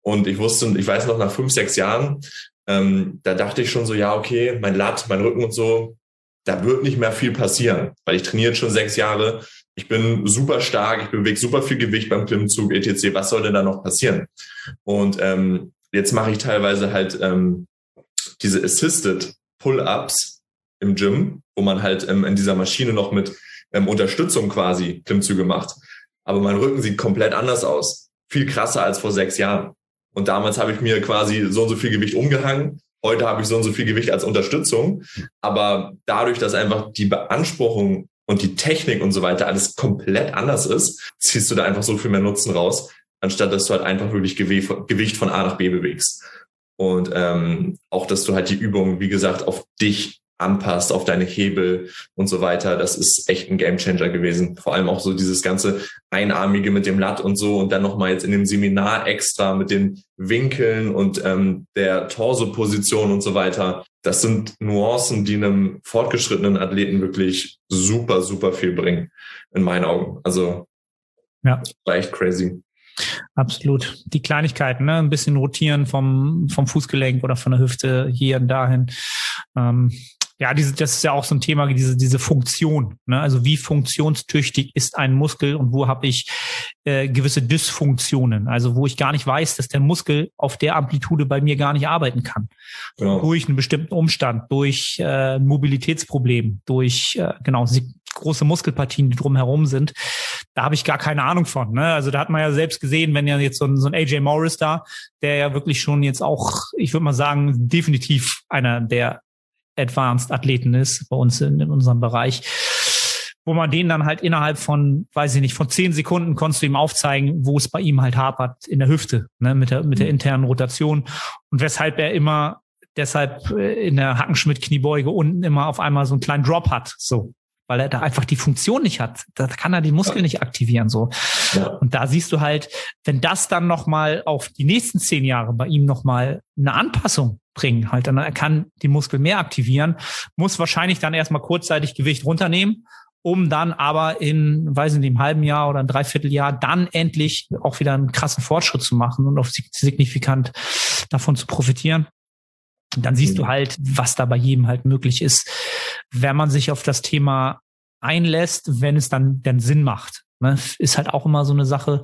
Und ich wusste, ich weiß noch, nach fünf, sechs Jahren, ähm, da dachte ich schon so, ja, okay, mein Lat, mein Rücken und so, da wird nicht mehr viel passieren, weil ich trainiere schon sechs Jahre. Ich bin super stark, ich bewege super viel Gewicht beim Klimmzug, etc. Was soll denn da noch passieren? Und ähm, jetzt mache ich teilweise halt ähm, diese Assisted Pull-ups im Gym, wo man halt ähm, in dieser Maschine noch mit ähm, Unterstützung quasi Klimmzüge macht. Aber mein Rücken sieht komplett anders aus viel krasser als vor sechs Jahren. Und damals habe ich mir quasi so und so viel Gewicht umgehangen. Heute habe ich so und so viel Gewicht als Unterstützung. Aber dadurch, dass einfach die Beanspruchung und die Technik und so weiter alles komplett anders ist, ziehst du da einfach so viel mehr Nutzen raus, anstatt dass du halt einfach wirklich Gewicht von A nach B bewegst. Und ähm, auch, dass du halt die Übung, wie gesagt, auf dich anpasst, auf deine Hebel und so weiter. Das ist echt ein Gamechanger gewesen. Vor allem auch so dieses ganze Einarmige mit dem Latt und so und dann nochmal jetzt in dem Seminar extra mit den Winkeln und ähm, der Torso-Position und so weiter. Das sind Nuancen, die einem fortgeschrittenen Athleten wirklich super, super viel bringen, in meinen Augen. Also ja. echt crazy. Absolut. Die Kleinigkeiten, ne? ein bisschen rotieren vom, vom Fußgelenk oder von der Hüfte hier und dahin. Ähm, ja, diese, das ist ja auch so ein Thema, diese, diese Funktion. Ne? Also wie funktionstüchtig ist ein Muskel und wo habe ich äh, gewisse Dysfunktionen? Also wo ich gar nicht weiß, dass der Muskel auf der Amplitude bei mir gar nicht arbeiten kann. Genau. Durch einen bestimmten Umstand, durch äh, Mobilitätsproblem, durch äh, genau große Muskelpartien, die drumherum sind. Da habe ich gar keine Ahnung von. Ne? Also da hat man ja selbst gesehen, wenn ja jetzt so ein, so ein AJ Morris da, der ja wirklich schon jetzt auch, ich würde mal sagen, definitiv einer der Advanced Athleten ist bei uns in, in unserem Bereich wo man den dann halt innerhalb von, weiß ich nicht, von zehn Sekunden konntest du ihm aufzeigen, wo es bei ihm halt hapert in der Hüfte, ne, mit der, mit der mhm. internen Rotation und weshalb er immer deshalb äh, in der Hackenschmidt-Kniebeuge unten immer auf einmal so einen kleinen Drop hat, so weil er da einfach die Funktion nicht hat. Da kann er die Muskeln nicht aktivieren so. Ja. Und da siehst du halt, wenn das dann noch mal auf die nächsten zehn Jahre bei ihm noch mal eine Anpassung bringen, halt dann er kann die Muskel mehr aktivieren, muss wahrscheinlich dann erstmal kurzzeitig Gewicht runternehmen, um dann aber in, weiß nicht, einem halben Jahr oder ein Dreivierteljahr dann endlich auch wieder einen krassen Fortschritt zu machen und auf signifikant davon zu profitieren dann siehst du mhm. halt, was da bei jedem halt möglich ist, wenn man sich auf das Thema einlässt, wenn es dann, dann Sinn macht. Ne? Ist halt auch immer so eine Sache.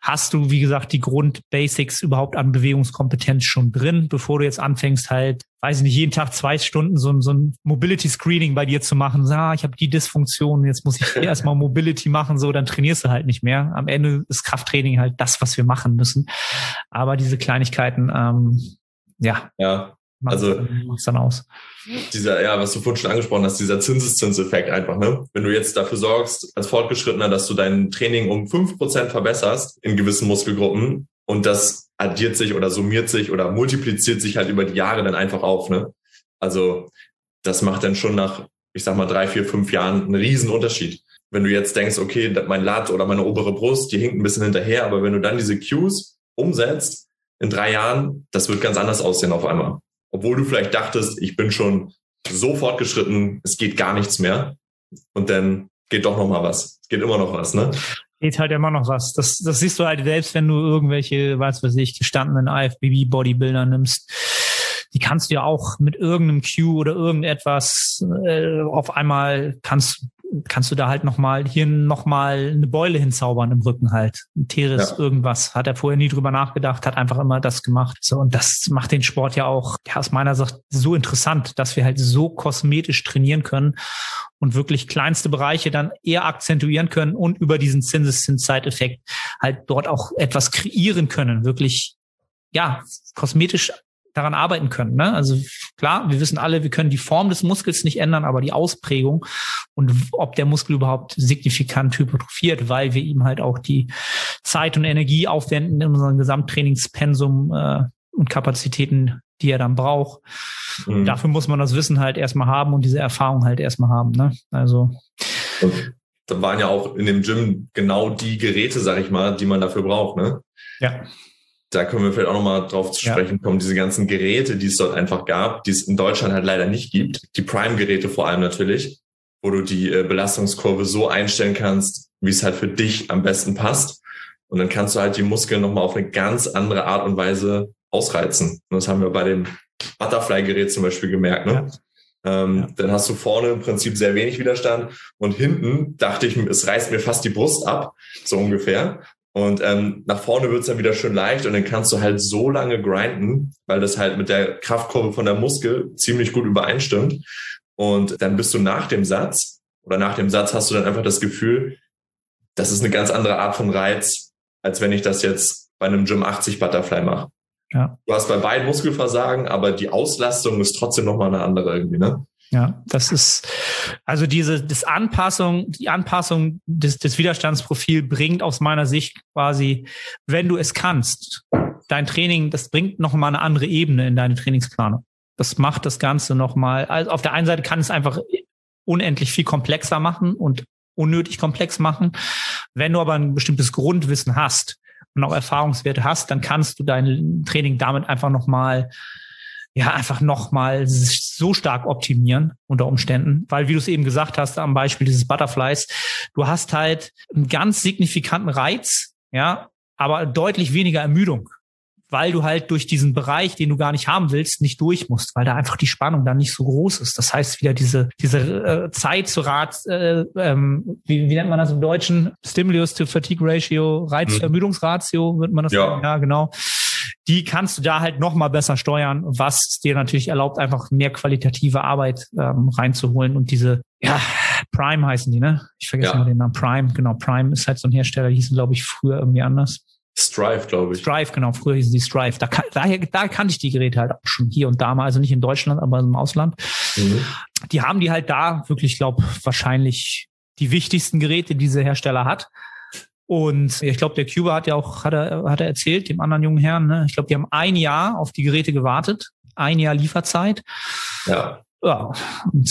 Hast du, wie gesagt, die Grundbasics überhaupt an Bewegungskompetenz schon drin, bevor du jetzt anfängst, halt, weiß ich nicht, jeden Tag zwei Stunden so, so ein Mobility Screening bei dir zu machen. So, ah, ich habe die Dysfunktion, jetzt muss ich erstmal Mobility machen, so, dann trainierst du halt nicht mehr. Am Ende ist Krafttraining halt das, was wir machen müssen. Aber diese Kleinigkeiten, ähm, ja, ja also was dann aus? Dieser, ja, was du vorhin schon angesprochen hast, dieser Zinseszinseffekt einfach, ne? Wenn du jetzt dafür sorgst, als Fortgeschrittener, dass du dein Training um fünf Prozent verbesserst in gewissen Muskelgruppen und das addiert sich oder summiert sich oder multipliziert sich halt über die Jahre dann einfach auf, ne? Also das macht dann schon nach, ich sag mal, drei, vier, fünf Jahren einen riesen Unterschied. Wenn du jetzt denkst, okay, mein Lat oder meine obere Brust, die hinkt ein bisschen hinterher, aber wenn du dann diese Cues umsetzt, in drei Jahren, das wird ganz anders aussehen auf einmal obwohl du vielleicht dachtest, ich bin schon so fortgeschritten, es geht gar nichts mehr. Und dann geht doch noch mal was. Es geht immer noch was, ne? Geht halt immer noch was. Das, das siehst du halt selbst, wenn du irgendwelche, was weiß ich, gestandenen IFBB-Bodybuilder nimmst. Die kannst du ja auch mit irgendeinem Cue oder irgendetwas äh, auf einmal kannst kannst du da halt nochmal hier nochmal eine Beule hinzaubern im Rücken halt. Ein Teres, ja. irgendwas. Hat er vorher nie drüber nachgedacht, hat einfach immer das gemacht. So, und das macht den Sport ja auch ja, aus meiner Sicht so interessant, dass wir halt so kosmetisch trainieren können und wirklich kleinste Bereiche dann eher akzentuieren können und über diesen Zinseszins-Zeiteffekt halt dort auch etwas kreieren können, wirklich ja, kosmetisch daran arbeiten können. Ne? Also klar, wir wissen alle, wir können die Form des Muskels nicht ändern, aber die Ausprägung und ob der Muskel überhaupt signifikant hypertrophiert, weil wir ihm halt auch die Zeit und Energie aufwenden in unserem Gesamttrainingspensum äh, und Kapazitäten, die er dann braucht. Mhm. Dafür muss man das Wissen halt erstmal haben und diese Erfahrung halt erstmal haben. Ne? Also und da waren ja auch in dem Gym genau die Geräte, sag ich mal, die man dafür braucht, ne? Ja da können wir vielleicht auch nochmal drauf zu sprechen kommen, diese ganzen Geräte, die es dort einfach gab, die es in Deutschland halt leider nicht gibt. Die Prime-Geräte vor allem natürlich, wo du die äh, Belastungskurve so einstellen kannst, wie es halt für dich am besten passt. Und dann kannst du halt die Muskeln nochmal auf eine ganz andere Art und Weise ausreizen. Und das haben wir bei dem Butterfly-Gerät zum Beispiel gemerkt. Ne? Ja. Ähm, ja. Dann hast du vorne im Prinzip sehr wenig Widerstand und hinten dachte ich, es reißt mir fast die Brust ab, so ungefähr. Und ähm, nach vorne wird's dann wieder schön leicht und dann kannst du halt so lange grinden, weil das halt mit der Kraftkurve von der Muskel ziemlich gut übereinstimmt. Und dann bist du nach dem Satz oder nach dem Satz hast du dann einfach das Gefühl, das ist eine ganz andere Art von Reiz, als wenn ich das jetzt bei einem Gym 80 Butterfly mache. Ja. Du hast bei beiden Muskelversagen, aber die Auslastung ist trotzdem nochmal eine andere irgendwie, ne? Ja, das ist also diese das Anpassung, die Anpassung des, des Widerstandsprofil bringt aus meiner Sicht quasi, wenn du es kannst, dein Training, das bringt noch mal eine andere Ebene in deine Trainingsplanung. Das macht das Ganze noch mal. Also auf der einen Seite kann es einfach unendlich viel komplexer machen und unnötig komplex machen. Wenn du aber ein bestimmtes Grundwissen hast und auch Erfahrungswerte hast, dann kannst du dein Training damit einfach noch mal ja, einfach nochmal so stark optimieren unter Umständen, weil wie du es eben gesagt hast am Beispiel dieses Butterflies, du hast halt einen ganz signifikanten Reiz, ja, aber deutlich weniger Ermüdung, weil du halt durch diesen Bereich, den du gar nicht haben willst, nicht durch musst, weil da einfach die Spannung dann nicht so groß ist. Das heißt wieder diese diese äh, Zeit zu Rat, äh, ähm, wie, wie nennt man das im Deutschen? Stimulus to Fatigue Ratio, Reiz-Ermüdungsratio, mhm. wird man das ja. sagen? Ja, genau die kannst du da halt noch mal besser steuern, was dir natürlich erlaubt, einfach mehr qualitative Arbeit ähm, reinzuholen und diese, ja, Prime heißen die, ne? Ich vergesse ja. mal den Namen. Prime, genau. Prime ist halt so ein Hersteller, die hießen, glaube ich, früher irgendwie anders. Strive, glaube ich. Strive, genau. Früher hießen die Strive. Da, daher, da kannte ich die Geräte halt auch schon hier und da mal, also nicht in Deutschland, aber im Ausland. Mhm. Die haben die halt da wirklich, glaube wahrscheinlich die wichtigsten Geräte, die dieser Hersteller hat. Und ich glaube, der Cuba hat ja auch, hat er, hat er erzählt, dem anderen jungen Herrn, ne? ich glaube, die haben ein Jahr auf die Geräte gewartet, ein Jahr Lieferzeit. Ja. Ja, und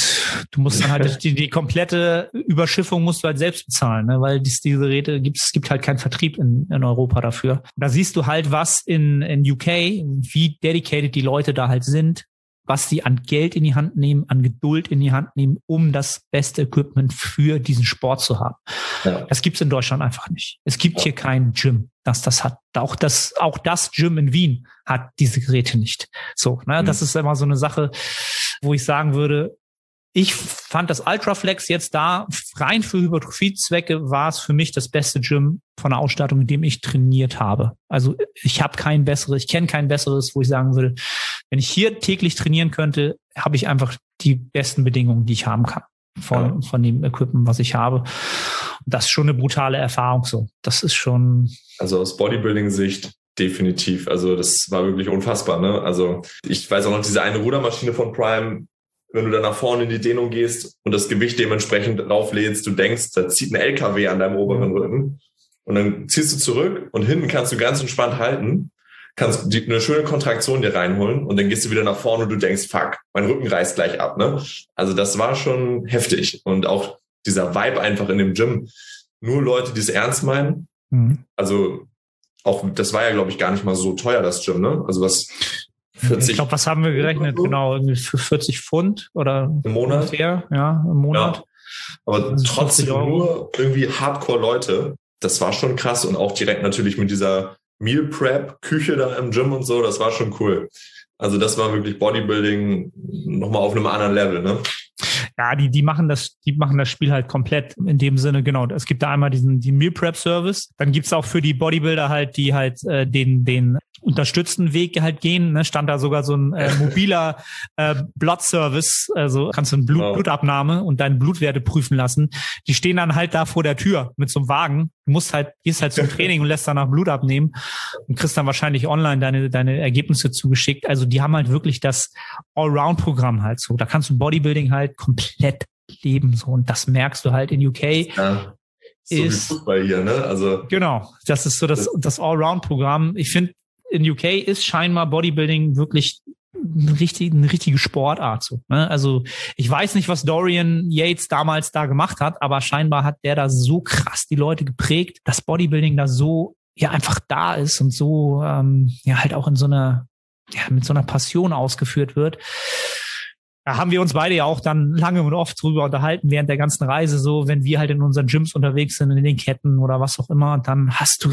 du musst dann halt [laughs] die, die komplette Überschiffung musst du halt selbst bezahlen, ne? weil dies, diese Geräte gibt es gibt halt keinen Vertrieb in, in Europa dafür. Da siehst du halt, was in, in UK, wie dedicated die Leute da halt sind, was sie an Geld in die Hand nehmen, an Geduld in die Hand nehmen, um das beste Equipment für diesen Sport zu haben. Ja. Das gibt's in Deutschland einfach nicht. Es gibt ja. hier kein Gym, das das hat. Auch das, auch das Gym in Wien hat diese Geräte nicht. So, ne, mhm. das ist immer so eine Sache, wo ich sagen würde, ich fand das Ultraflex jetzt da rein für Hypertrophie-Zwecke war es für mich das beste Gym von der Ausstattung, in dem ich trainiert habe. Also ich habe kein besseres, ich kenne kein besseres, wo ich sagen würde, wenn ich hier täglich trainieren könnte, habe ich einfach die besten Bedingungen, die ich haben kann von, ja. von dem Equipment, was ich habe. Das ist schon eine brutale Erfahrung so. Das ist schon. Also aus Bodybuilding-Sicht definitiv. Also das war wirklich unfassbar. Ne? Also ich weiß auch noch diese eine Rudermaschine von Prime, wenn du dann nach vorne in die Dehnung gehst und das Gewicht dementsprechend rauflädst, du denkst, da zieht ein LKW an deinem oberen Rücken. Und dann ziehst du zurück und hinten kannst du ganz entspannt halten, kannst die, eine schöne Kontraktion dir reinholen und dann gehst du wieder nach vorne und du denkst, fuck, mein Rücken reißt gleich ab. Ne? Also das war schon heftig. Und auch dieser Vibe einfach in dem Gym. Nur Leute, die es ernst meinen. Mhm. Also auch, das war ja, glaube ich, gar nicht mal so teuer, das Gym, ne? Also was 40. Ich glaube, was haben wir gerechnet? Genau, irgendwie für 40 Pfund oder im Monat. Ungefähr, ja, im Monat. Ja. Aber also trotzdem nur irgendwie Hardcore-Leute. Das war schon krass und auch direkt natürlich mit dieser Meal Prep Küche da im Gym und so. Das war schon cool. Also das war wirklich Bodybuilding nochmal auf einem anderen Level, ne? Ja, die, die machen das, die machen das Spiel halt komplett in dem Sinne, genau. Es gibt da einmal diesen, die Meal Prep Service. Dann gibt's auch für die Bodybuilder halt, die halt äh, den, den unterstützten Weg halt gehen. Ne? Stand da sogar so ein äh, [laughs] mobiler äh, Blood Service, also kannst du eine Blut, wow. Blutabnahme und deine Blutwerte prüfen lassen. Die stehen dann halt da vor der Tür mit so einem Wagen. Du musst halt, gehst halt zum [laughs] Training und lässt danach Blut abnehmen und kriegst dann wahrscheinlich online deine, deine Ergebnisse zugeschickt. Also die haben halt wirklich das Allround-Programm halt so. Da kannst du Bodybuilding halt komplett leben so und das merkst du halt in UK. Ja. So ist, Fußball hier, ne? Also genau, das ist so das, das Allround-Programm. Ich finde, in UK ist scheinbar Bodybuilding wirklich eine richtige, eine richtige Sportart. So, ne? Also ich weiß nicht, was Dorian Yates damals da gemacht hat, aber scheinbar hat der da so krass die Leute geprägt, dass Bodybuilding da so ja einfach da ist und so ähm, ja halt auch in so einer ja mit so einer Passion ausgeführt wird da haben wir uns beide ja auch dann lange und oft drüber unterhalten während der ganzen Reise, so wenn wir halt in unseren Gyms unterwegs sind, in den Ketten oder was auch immer, dann hast du,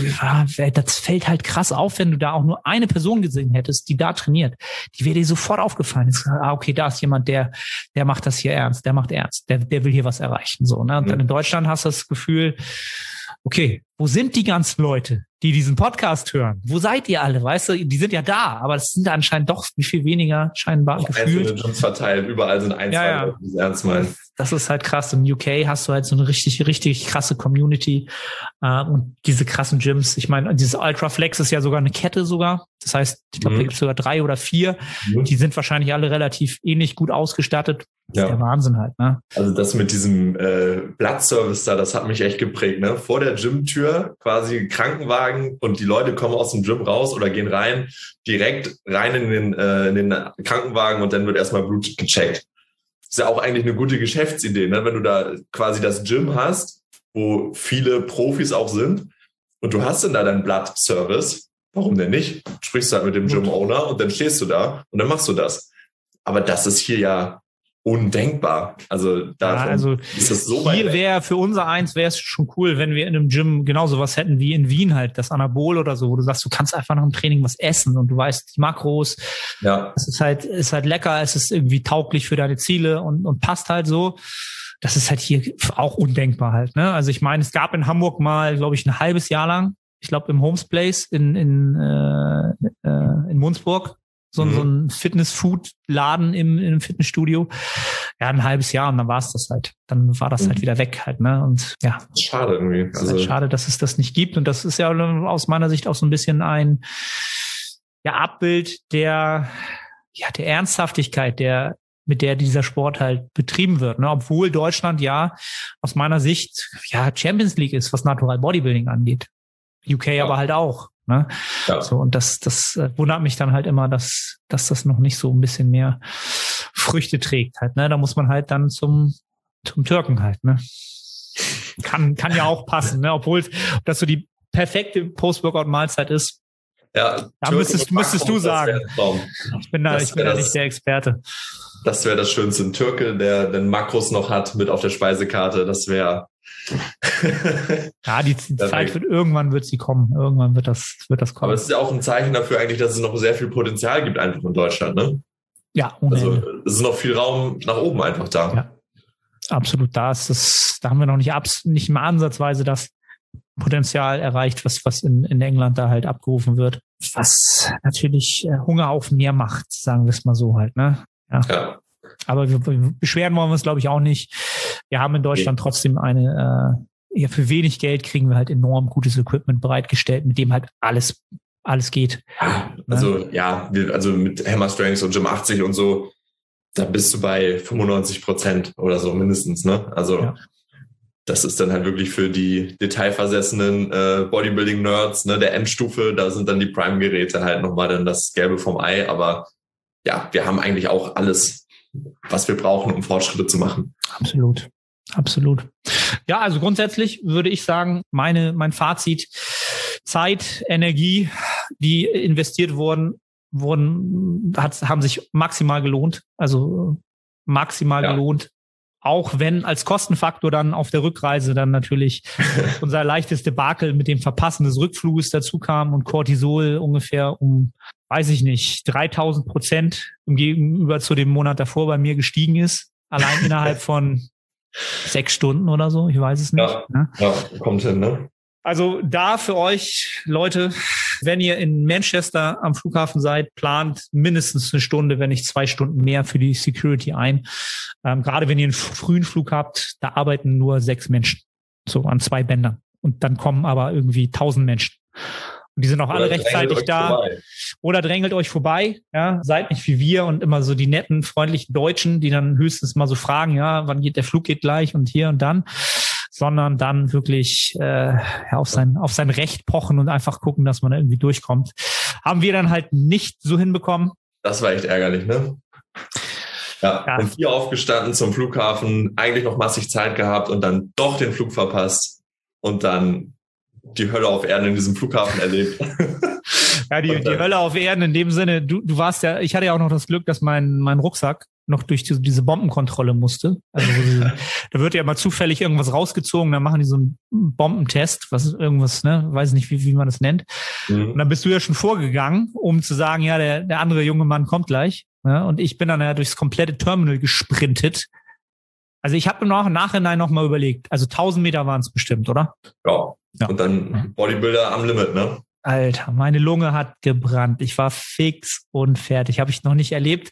das fällt halt krass auf, wenn du da auch nur eine Person gesehen hättest, die da trainiert. Die wäre dir sofort aufgefallen. Ist, ah, okay, da ist jemand, der, der macht das hier ernst, der macht ernst, der, der will hier was erreichen. So, ne? Und dann in Deutschland hast du das Gefühl, okay, wo sind die ganzen Leute, die diesen Podcast hören? Wo seid ihr alle? Weißt du, die sind ja da, aber es sind anscheinend doch wie viel weniger scheinbar Auch gefühlt. Gyms verteilt, überall sind ein, ja, zwei ja. Leute, die ernst meinen. Das ist halt krass. Im UK hast du halt so eine richtig, richtig krasse Community äh, und diese krassen Gyms. Ich meine, dieses Ultraflex ist ja sogar eine Kette sogar. Das heißt, ich glaube, mhm. da gibt es sogar drei oder vier. Mhm. Die sind wahrscheinlich alle relativ ähnlich gut ausgestattet. Das ja. ist der Wahnsinn halt, ne? Also das mit diesem äh, Blattservice da, das hat mich echt geprägt, ne? Vor der Gymtür quasi Krankenwagen und die Leute kommen aus dem Gym raus oder gehen rein, direkt rein in den, äh, in den Krankenwagen und dann wird erstmal Blut gecheckt. Ist ja auch eigentlich eine gute Geschäftsidee, ne? Wenn du da quasi das Gym hast, wo viele Profis auch sind und du hast dann da deinen Blattservice, warum denn nicht? Sprichst du halt mit dem Gym-Owner und dann stehst du da und dann machst du das. Aber das ist hier ja undenkbar. Also da ja, also ist das so Hier wäre für unser eins wäre es schon cool, wenn wir in einem Gym genauso was hätten wie in Wien halt, das Anabol oder so, wo du sagst, du kannst einfach nach dem Training was essen und du weißt die Makros. Ja. Es ist halt, ist halt lecker, es ist irgendwie tauglich für deine Ziele und, und passt halt so. Das ist halt hier auch undenkbar halt. Ne? Also ich meine, es gab in Hamburg mal, glaube ich, ein halbes Jahr lang, ich glaube im Homes Place in, in, äh, äh, in Munzburg, so, mhm. so ein Fitness-Food-Laden im, im Fitnessstudio. Ja, ein halbes Jahr und dann war es das halt. Dann war das halt mhm. halt wieder weg halt, ne? Und ja. Schade irgendwie. Also halt schade, dass es das nicht gibt. Und das ist ja aus meiner Sicht auch so ein bisschen ein ja, Abbild der, ja, der Ernsthaftigkeit, der, mit der dieser Sport halt betrieben wird. Ne? Obwohl Deutschland ja aus meiner Sicht ja Champions League ist, was Natural Bodybuilding angeht. UK ja. aber halt auch. Ne? Ja. So, und das, das äh, wundert mich dann halt immer, dass, dass das noch nicht so ein bisschen mehr Früchte trägt halt. Ne? Da muss man halt dann zum, zum Türken halt. Ne? Kann, kann ja auch passen, ne? obwohl das so die perfekte Post-Workout-Mahlzeit ist. Ja, da müsstest, müsstest du sagen. Ich bin da, ich bin da nicht der Experte. Das wäre das Schönste. Ein Türke, der den Makros noch hat mit auf der Speisekarte, das wäre [laughs] ja, die, die Zeit wird irgendwann wird sie kommen. Irgendwann wird das, wird das kommen. Aber es ist ja auch ein Zeichen dafür eigentlich, dass es noch sehr viel Potenzial gibt einfach in Deutschland, ne? Ja, ohne Also es ist noch viel Raum nach oben einfach da. Ja, absolut. Da ist das, da haben wir noch nicht abs, nicht mal ansatzweise das Potenzial erreicht, was, was in, in England da halt abgerufen wird. Was natürlich äh, Hunger auf mehr macht, sagen wir es mal so halt, ne? Ja. ja. Aber wir, beschweren wollen wir uns, glaube ich, auch nicht. Wir haben in Deutschland trotzdem eine, äh, ja, für wenig Geld kriegen wir halt enorm gutes Equipment bereitgestellt, mit dem halt alles, alles geht. Also, ne? ja, wir, also mit Hammer Strengths und Gym 80 und so, da bist du bei 95 Prozent oder so mindestens, ne? Also, ja. das ist dann halt wirklich für die detailversessenen äh, Bodybuilding-Nerds, ne, der Endstufe, da sind dann die Prime-Geräte halt nochmal dann das Gelbe vom Ei, aber ja, wir haben eigentlich auch alles was wir brauchen, um Fortschritte zu machen. Absolut. Absolut. Ja, also grundsätzlich würde ich sagen, meine, mein Fazit, Zeit, Energie, die investiert wurden, wurden, hat, haben sich maximal gelohnt. Also maximal ja. gelohnt. Auch wenn als Kostenfaktor dann auf der Rückreise dann natürlich [laughs] unser leichtes Debakel mit dem Verpassen des Rückfluges dazu kam und Cortisol ungefähr um weiß ich nicht, 3000 Prozent im Gegenüber zu dem Monat davor bei mir gestiegen ist. Allein [laughs] innerhalb von sechs Stunden oder so. Ich weiß es nicht. Ja, ne? ja kommt hin, ne? Also da für euch, Leute, wenn ihr in Manchester am Flughafen seid, plant mindestens eine Stunde, wenn nicht zwei Stunden mehr für die Security ein. Ähm, gerade wenn ihr einen frühen Flug habt, da arbeiten nur sechs Menschen. So an zwei Bändern. Und dann kommen aber irgendwie tausend Menschen. Und die sind auch Oder alle rechtzeitig da. Vorbei. Oder drängelt euch vorbei, ja, seid nicht wie wir und immer so die netten, freundlichen Deutschen, die dann höchstens mal so fragen, ja, wann geht der Flug geht gleich und hier und dann, sondern dann wirklich äh, auf sein auf sein Recht pochen und einfach gucken, dass man da irgendwie durchkommt. Haben wir dann halt nicht so hinbekommen. Das war echt ärgerlich, ne? Ja, ja. und hier aufgestanden zum Flughafen, eigentlich noch massig Zeit gehabt und dann doch den Flug verpasst und dann die Hölle auf Erden in diesem Flughafen erlebt. [laughs] ja, die, die Hölle auf Erden in dem Sinne, du, du warst ja, ich hatte ja auch noch das Glück, dass mein, mein Rucksack noch durch diese, diese Bombenkontrolle musste. Also sie, [laughs] da wird ja mal zufällig irgendwas rausgezogen, dann machen die so einen Bombentest, was ist irgendwas, ne, weiß nicht, wie, wie man das nennt. Mhm. Und dann bist du ja schon vorgegangen, um zu sagen, ja, der, der andere junge Mann kommt gleich. Ja, und ich bin dann ja durchs komplette Terminal gesprintet. Also ich habe im Nachhinein noch mal überlegt, also 1000 Meter waren es bestimmt, oder? Ja, Ja. Und dann Bodybuilder am Limit, ne? Alter, meine Lunge hat gebrannt. Ich war fix und fertig. Habe ich noch nicht erlebt.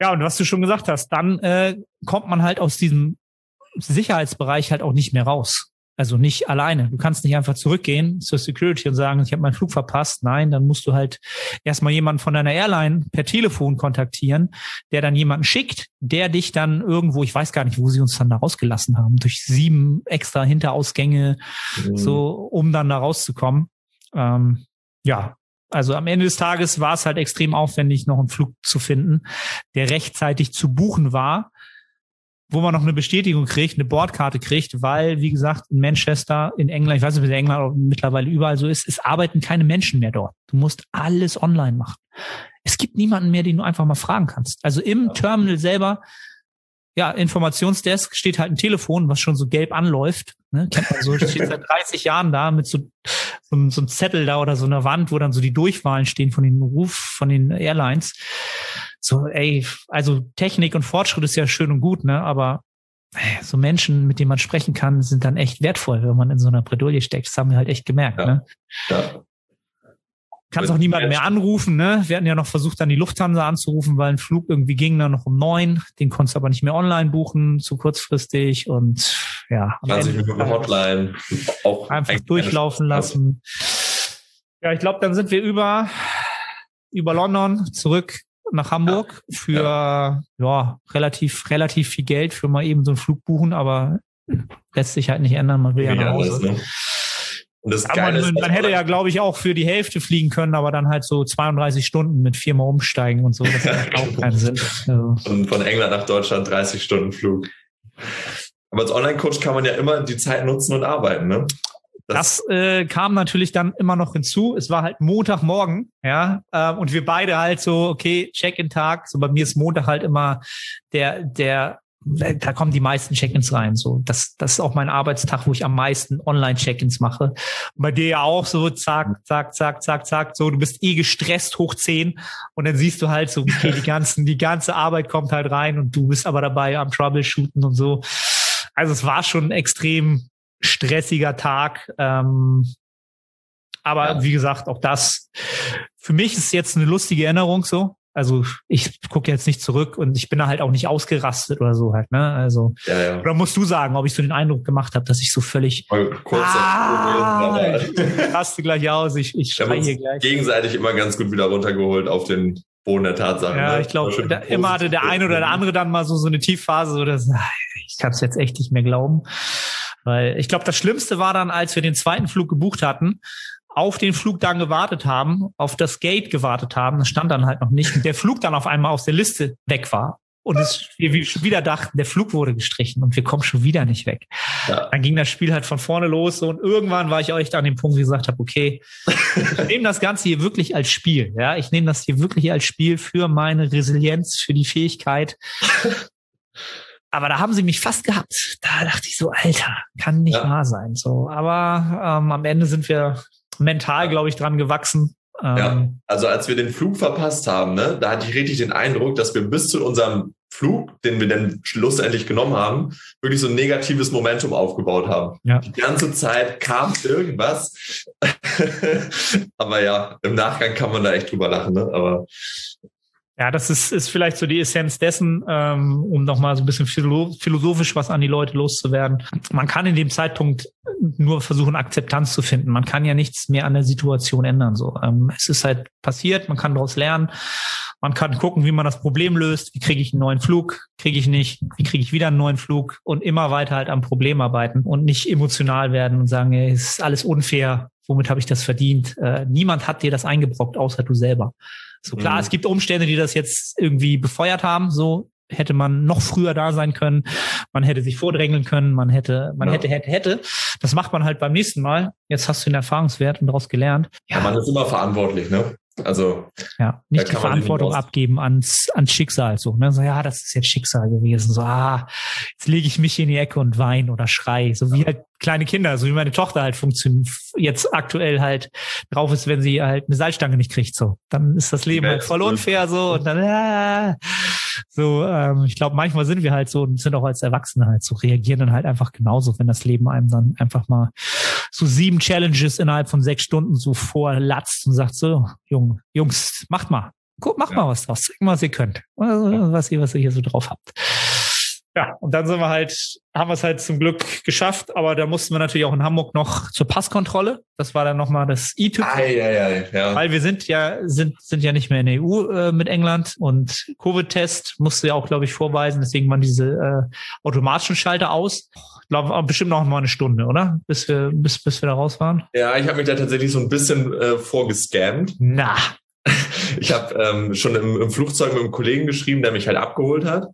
Ja, und was du schon gesagt hast, dann äh, kommt man halt aus diesem Sicherheitsbereich halt auch nicht mehr raus. Also nicht alleine. Du kannst nicht einfach zurückgehen zur Security und sagen, ich habe meinen Flug verpasst. Nein, dann musst du halt erstmal jemanden von deiner Airline per Telefon kontaktieren, der dann jemanden schickt, der dich dann irgendwo, ich weiß gar nicht, wo sie uns dann da rausgelassen haben, durch sieben extra Hinterausgänge, mhm. so, um dann da rauszukommen. Ähm, ja, also am Ende des Tages war es halt extrem aufwendig, noch einen Flug zu finden, der rechtzeitig zu buchen war wo man noch eine Bestätigung kriegt, eine Bordkarte kriegt, weil, wie gesagt, in Manchester, in England, ich weiß nicht, wie in England mittlerweile überall so ist, es arbeiten keine Menschen mehr dort. Du musst alles online machen. Es gibt niemanden mehr, den du einfach mal fragen kannst. Also im Terminal selber, ja, Informationsdesk steht halt ein Telefon, was schon so gelb anläuft. Ne? Kennt man so, [laughs] steht seit 30 Jahren da mit so, so, so einem Zettel da oder so einer Wand, wo dann so die Durchwahlen stehen von den Ruf, von den Airlines so, ey, also Technik und Fortschritt ist ja schön und gut, ne? Aber so Menschen, mit denen man sprechen kann, sind dann echt wertvoll, wenn man in so einer Bredouille steckt. Das haben wir halt echt gemerkt, ja. ne? Ja. Kannst auch niemanden mehr anrufen, ne? Wir hatten ja noch versucht, dann die Lufthansa anzurufen, weil ein Flug irgendwie ging dann noch um neun. Den konntest du aber nicht mehr online buchen, zu kurzfristig und ja. 20 Minuten Hotline. Auch einfach durchlaufen lassen. Ja, ich glaube, dann sind wir über, über London zurück nach Hamburg ja. für ja. ja. relativ relativ viel Geld für mal eben so einen Flug buchen, aber lässt sich halt nicht ändern. Man will ja, nach Hause. Ne? Und das Geile man, man hätte ja, glaube ich, auch für die Hälfte fliegen können, aber dann halt so 32 Stunden mit viermal umsteigen und so. Das [laughs] macht auch keinen Sinn. Also. Und von England nach Deutschland 30 Stunden Flug. Aber als Online-Coach kann man ja immer die Zeit nutzen und arbeiten, ne? Das, das äh, kam natürlich dann immer noch hinzu. Es war halt Montagmorgen, ja, äh, und wir beide halt so, okay, Check-in-Tag. So bei mir ist Montag halt immer der, der, da kommen die meisten Check-ins rein. So, das, das ist auch mein Arbeitstag, wo ich am meisten Online-Check-ins mache. Und bei dir ja auch so, zack, zack, zack, zack, zack. So, du bist eh gestresst hoch zehn und dann siehst du halt so, okay, die ganzen, die ganze Arbeit kommt halt rein und du bist aber dabei am Troubleshooten und so. Also es war schon extrem stressiger Tag. Ähm, aber ja. wie gesagt, auch das, für mich ist jetzt eine lustige Erinnerung so. Also ich gucke jetzt nicht zurück und ich bin da halt auch nicht ausgerastet oder so halt, ne? Also ja, ja. oder musst du sagen, ob ich so den Eindruck gemacht habe, dass ich so völlig kurz ah, raste gleich aus, ich, ich schreie hier gleich. Gegenseitig immer ganz gut wieder runtergeholt auf den Boden der Tatsachen. Ja, ne? ich glaube, immer hatte der eine oder der andere dann mal so so eine Tiefphase, so dass ich kann es jetzt echt nicht mehr glauben. Weil ich glaube, das Schlimmste war dann, als wir den zweiten Flug gebucht hatten, auf den Flug dann gewartet haben, auf das Gate gewartet haben, das stand dann halt noch nicht, und der Flug dann auf einmal aus der Liste weg war. Und es, wir schon wieder dachten, der Flug wurde gestrichen und wir kommen schon wieder nicht weg. Ja. Dann ging das Spiel halt von vorne los und irgendwann war ich auch echt an dem Punkt, wo ich gesagt habe, okay, ich nehme das Ganze hier wirklich als Spiel. Ja, ich nehme das hier wirklich als Spiel für meine Resilienz, für die Fähigkeit, aber da haben sie mich fast gehabt. Da dachte ich so, Alter, kann nicht ja. wahr sein. So, aber ähm, am Ende sind wir mental, glaube ich, dran gewachsen. Ähm, ja, also als wir den Flug verpasst haben, ne, da hatte ich richtig den Eindruck, dass wir bis zu unserem Flug, den wir dann schlussendlich genommen haben, wirklich so ein negatives Momentum aufgebaut haben. Ja. Die ganze Zeit kam irgendwas. [laughs] Aber ja, im Nachgang kann man da echt drüber lachen. Ne? Aber ja, das ist, ist vielleicht so die Essenz dessen, ähm, um nochmal so ein bisschen philosophisch was an die Leute loszuwerden. Man kann in dem Zeitpunkt nur versuchen, Akzeptanz zu finden. Man kann ja nichts mehr an der Situation ändern. So, ähm, es ist halt passiert, man kann daraus lernen. Man kann gucken, wie man das Problem löst. Wie kriege ich einen neuen Flug? Kriege ich nicht? Wie kriege ich wieder einen neuen Flug? Und immer weiter halt am Problem arbeiten und nicht emotional werden und sagen, es ist alles unfair. Womit habe ich das verdient? Äh, niemand hat dir das eingebrockt, außer du selber. So klar, mhm. es gibt Umstände, die das jetzt irgendwie befeuert haben, so hätte man noch früher da sein können, man hätte sich vordrängeln können, man hätte, man ja. hätte, hätte, hätte. Das macht man halt beim nächsten Mal. Jetzt hast du den Erfahrungswert und daraus gelernt. Ja, ja man ist immer verantwortlich, ne? Also ja, nicht die Verantwortung abgeben ans, ans Schicksal. So, ne? so, ja, das ist jetzt Schicksal gewesen. So, ah, jetzt lege ich mich in die Ecke und weine oder schrei. So wie halt kleine Kinder, so wie meine Tochter halt funktioniert, jetzt aktuell halt drauf ist, wenn sie halt eine Salzstange nicht kriegt. So, dann ist das Leben halt voll unfair so und dann ah, so. Ähm, ich glaube, manchmal sind wir halt so und sind auch als Erwachsene halt so reagieren dann halt einfach genauso, wenn das Leben einem dann einfach mal so sieben Challenges innerhalb von sechs Stunden so vorlatzt und sagt so, Junge, Jungs, macht mal. Guck, macht ja. mal was draus. Zeig mal, was ihr könnt. Was ihr, was ihr hier so drauf habt. Ja, und dann sind wir halt, haben wir es halt zum Glück geschafft, aber da mussten wir natürlich auch in Hamburg noch zur Passkontrolle. Das war dann nochmal das E-Typ. Ja. Weil wir sind ja, sind, sind ja nicht mehr in der EU äh, mit England und Covid-Test musste ja auch, glaube ich, vorweisen. Deswegen waren diese äh, automatischen Schalter aus. Ich glaube, bestimmt noch mal eine Stunde, oder? Bis wir, bis, bis wir da raus waren. Ja, ich habe mich da tatsächlich so ein bisschen äh, vorgescammt. Na. [laughs] Ich habe ähm, schon im, im Flugzeug mit einem Kollegen geschrieben, der mich halt abgeholt hat.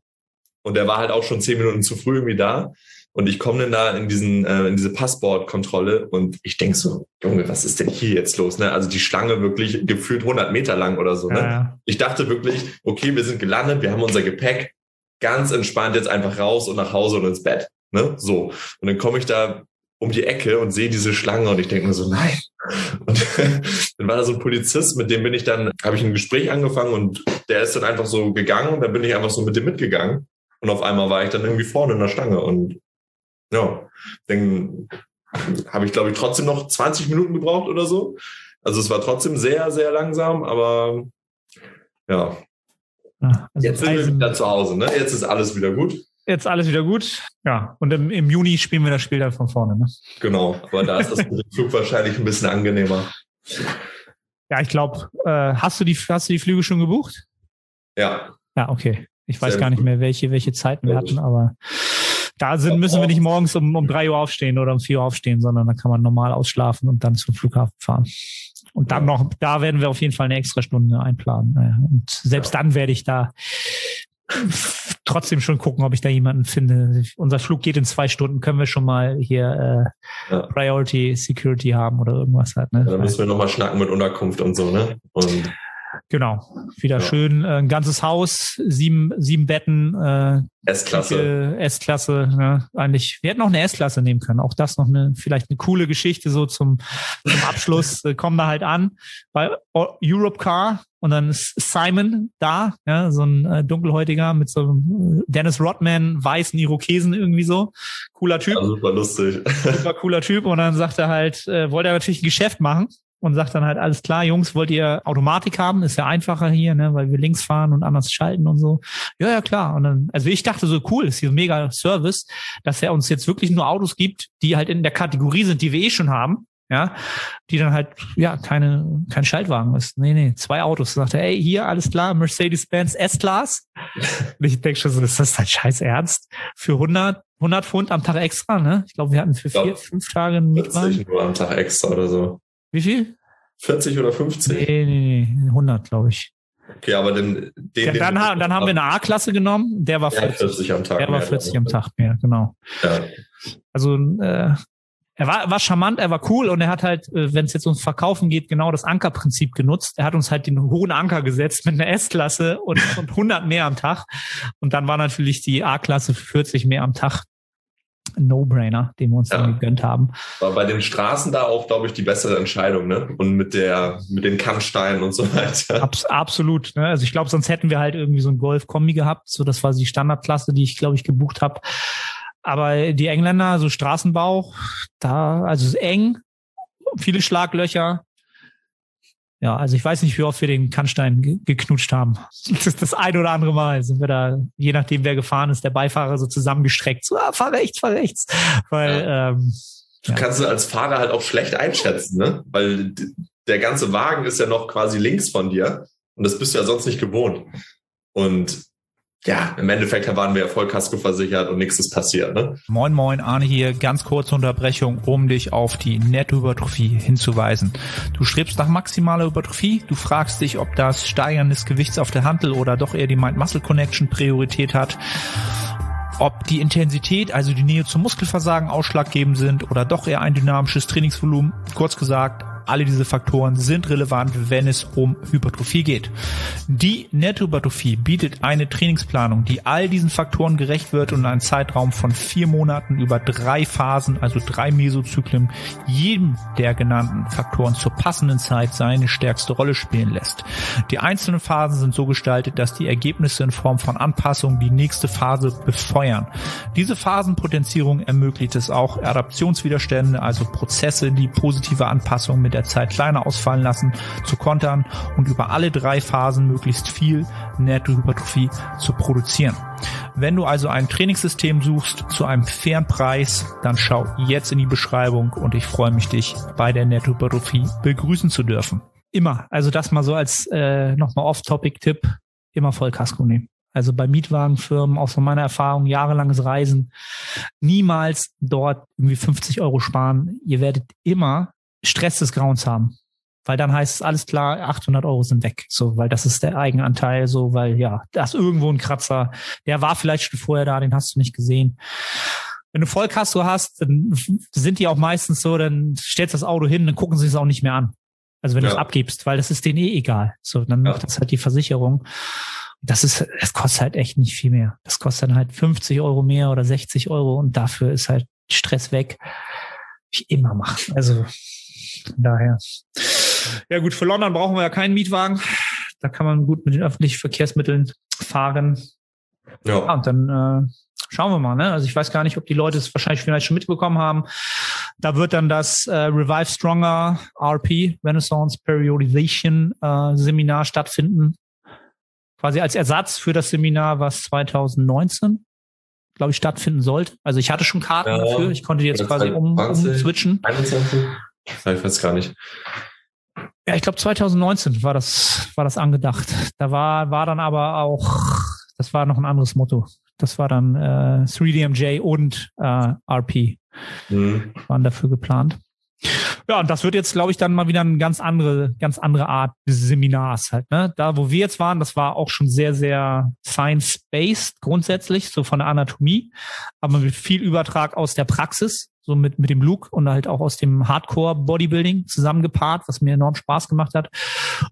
Und der war halt auch schon zehn Minuten zu früh irgendwie da. Und ich komme dann da in diesen äh, in diese Passportkontrolle und ich denk so, Junge, was ist denn hier jetzt los? Ne? Also die Schlange wirklich gefühlt 100 Meter lang oder so. Ne? Ja. Ich dachte wirklich, okay, wir sind gelandet, wir haben unser Gepäck, ganz entspannt jetzt einfach raus und nach Hause und ins Bett. Ne? So. Und dann komme ich da um die Ecke und sehe diese Schlange und ich denke mir so, nein. Und [laughs] dann war da so ein Polizist, mit dem bin ich dann, habe ich ein Gespräch angefangen und der ist dann einfach so gegangen und dann bin ich einfach so mit dem mitgegangen. Und auf einmal war ich dann irgendwie vorne in der Stange. Und ja, dann habe ich, glaube ich, trotzdem noch 20 Minuten gebraucht oder so. Also es war trotzdem sehr, sehr langsam, aber ja. ja also Jetzt sind wir wieder zu Hause, ne? Jetzt ist alles wieder gut. Jetzt alles wieder gut. Ja, und im, im Juni spielen wir das Spiel dann von vorne. Ne? Genau, aber da ist das [laughs] Flug wahrscheinlich ein bisschen angenehmer. Ja, ich glaube, äh, hast du die hast du die Flüge schon gebucht? Ja. Ja, okay. Ich weiß Sehr gar nicht mehr, welche, welche Zeiten wir hatten, aber da sind, müssen wir nicht morgens um, um drei Uhr aufstehen oder um vier Uhr aufstehen, sondern da kann man normal ausschlafen und dann zum Flughafen fahren. Und dann noch, da werden wir auf jeden Fall eine extra Stunde einplanen. Und selbst dann werde ich da trotzdem schon gucken, ob ich da jemanden finde. Unser Flug geht in zwei Stunden, können wir schon mal hier äh, ja. Priority Security haben oder irgendwas halt. Ne? Ja, dann müssen wir nochmal schnacken mit Unterkunft und so, ne? Und Genau, wieder ja. schön, äh, ein ganzes Haus, sieben, sieben Betten, äh, S-Klasse. S-Klasse, ne? eigentlich. Wir hätten noch eine S-Klasse nehmen können. Auch das noch eine, vielleicht eine coole Geschichte so zum, zum Abschluss. [laughs] äh, kommen da halt an bei Europe Car und dann ist Simon da, ja, so ein äh, dunkelhäutiger mit so einem Dennis Rodman, weißen Irokesen irgendwie so. Cooler Typ. Ja, super lustig. Super cooler Typ. Und dann sagt er halt, äh, wollte er natürlich ein Geschäft machen und sagt dann halt, alles klar, Jungs, wollt ihr Automatik haben? Ist ja einfacher hier, ne, weil wir links fahren und anders schalten und so. Ja, ja, klar. Und dann, also ich dachte so, cool, ist hier ein mega Service, dass er uns jetzt wirklich nur Autos gibt, die halt in der Kategorie sind, die wir eh schon haben. Ja, die dann halt, ja, keine, kein Schaltwagen ist. Nee, nee, zwei Autos. Sagt er, ey, hier, alles klar, Mercedes-Benz S-Class. [laughs] Und ich denke schon so, ist das dein Scheiß Ernst? Für 100, 100 Pfund am Tag extra, ne? Ich glaube, wir hatten für vier, fünf Tage einen Mietwagen. nur am Tag extra oder so. Wie viel? 40 oder 50? Nee, nee, nee 100, glaube ich. Okay, aber den, den, ja, dann, den dann haben wir eine A-Klasse genommen, der war 40, 40 am Tag. Der war 40 am Tag mehr, genau. Ja. Also äh, er war, war charmant, er war cool und er hat halt, äh, wenn es jetzt ums Verkaufen geht, genau das Ankerprinzip genutzt. Er hat uns halt den hohen Anker gesetzt mit einer S-Klasse und, und 100 mehr am Tag. Und dann war natürlich die A-Klasse 40 mehr am Tag. No-Brainer, den wir uns ja. dann gegönnt haben. War bei den Straßen da auch, glaube ich, die bessere Entscheidung, ne? Und mit der, mit den Kannsteinen und so weiter. Abs absolut. Ne? Also ich glaube, sonst hätten wir halt irgendwie so ein Golf-Kombi gehabt. So, das war die Standardklasse, die ich, glaube ich, gebucht habe. Aber die Engländer, so Straßenbau, da, also eng, viele Schlaglöcher, ja, also ich weiß nicht, wie oft wir den Kannstein ge geknutscht haben. [laughs] Das, das ein oder andere Mal sind wir da, je nachdem wer gefahren ist, der Beifahrer so zusammengestreckt. So, ah, fahr rechts, fahr rechts. Weil, ja. ähm, Du ja. kannst du als Fahrer halt auch schlecht einschätzen, ne? Weil der ganze Wagen ist ja noch quasi links von dir und das bist du ja sonst nicht gewohnt. Und ja, im Endeffekt waren wir ja Vollkasko versichert und nichts ist passiert. Ne? Moin, moin, Arne hier. Ganz kurze Unterbrechung, um dich auf die Nettohypertrophie hinzuweisen. Du strebst nach maximaler Hypertrophie. Du fragst dich, ob das Steigern des Gewichts auf der Handel oder doch eher die Mind-Muscle-Connection Priorität hat ob die Intensität, also die Nähe zum Muskelversagen ausschlaggebend sind oder doch eher ein dynamisches Trainingsvolumen. Kurz gesagt, Alle diese Faktoren sind relevant, wenn es um Hypertrophie geht. Die Nettohypertrophie bietet eine Trainingsplanung, die all diesen Faktoren gerecht wird und in Zeitraum von vier Monaten über drei Phasen, also drei Mesozyklen, jedem der genannten Faktoren zur passenden Zeit seine stärkste Rolle spielen lässt. Die einzelnen Phasen sind so gestaltet, dass die Ergebnisse in Form von Anpassungen die nächste Phase befeuern. Diese Phasenpotenzierung ermöglicht es auch, Adaptionswiderstände, also Prozesse, die positive Anpassungen mit der Zeit kleiner ausfallen lassen, zu kontern und über alle drei Phasen möglichst viel Nettohypertrophie zu produzieren. Wenn du also ein Trainingssystem suchst zu einem fairen Preis, dann schau jetzt in die Beschreibung und ich freue mich, dich bei der Nettohypertrophie begrüßen zu dürfen. Immer, also das mal so als äh, nochmal Off-Topic-Tipp, immer Vollkasko nehmen. Also bei Mietwagenfirmen, auch von meiner Erfahrung, jahrelanges Reisen, niemals dort irgendwie 50 Euro sparen. Ihr werdet immer Stress des Grauens haben. Weil dann heißt es alles klar, 800 Euro sind weg. So, weil das ist der Eigenanteil, so, weil ja, da ist irgendwo ein Kratzer. Der war vielleicht schon vorher da, den hast du nicht gesehen. Wenn du Vollkasko hast, dann sind die auch meistens so, dann stellst du das Auto hin, dann gucken sie es auch nicht mehr an. Also wenn ja. du es abgibst, weil das ist denen eh egal. So, dann ja. macht das halt die Versicherung. Das ist, es kostet halt echt nicht viel mehr. Das kostet dann halt 50 Euro mehr oder 60 Euro und dafür ist halt Stress weg. Ich immer machen. Also daher. Ja gut, für London brauchen wir ja keinen Mietwagen. Da kann man gut mit den öffentlichen Verkehrsmitteln fahren. Ja. ja und dann äh, schauen wir mal. Ne? Also ich weiß gar nicht, ob die Leute es wahrscheinlich vielleicht schon mitbekommen haben. Da wird dann das äh, Revive Stronger RP Renaissance Periodization äh, Seminar stattfinden. Quasi als Ersatz für das Seminar, was 2019 glaube ich, stattfinden sollte. Also ich hatte schon Karten ja, dafür. Ich konnte jetzt quasi um, umswitchen. 21? Ich weiß gar nicht. Ja, ich glaube 2019 war das, war das angedacht. Da war, war dann aber auch, das war noch ein anderes Motto. Das war dann äh, 3DMJ und äh, RP mhm. waren dafür geplant. Ja, und das wird jetzt, glaube ich, dann mal wieder eine ganz andere, ganz andere Art des Seminars halt. Ne? Da, wo wir jetzt waren, das war auch schon sehr, sehr science-based grundsätzlich, so von der Anatomie, aber mit viel Übertrag aus der Praxis so mit, mit dem Look und halt auch aus dem Hardcore-Bodybuilding zusammengepaart, was mir enorm Spaß gemacht hat.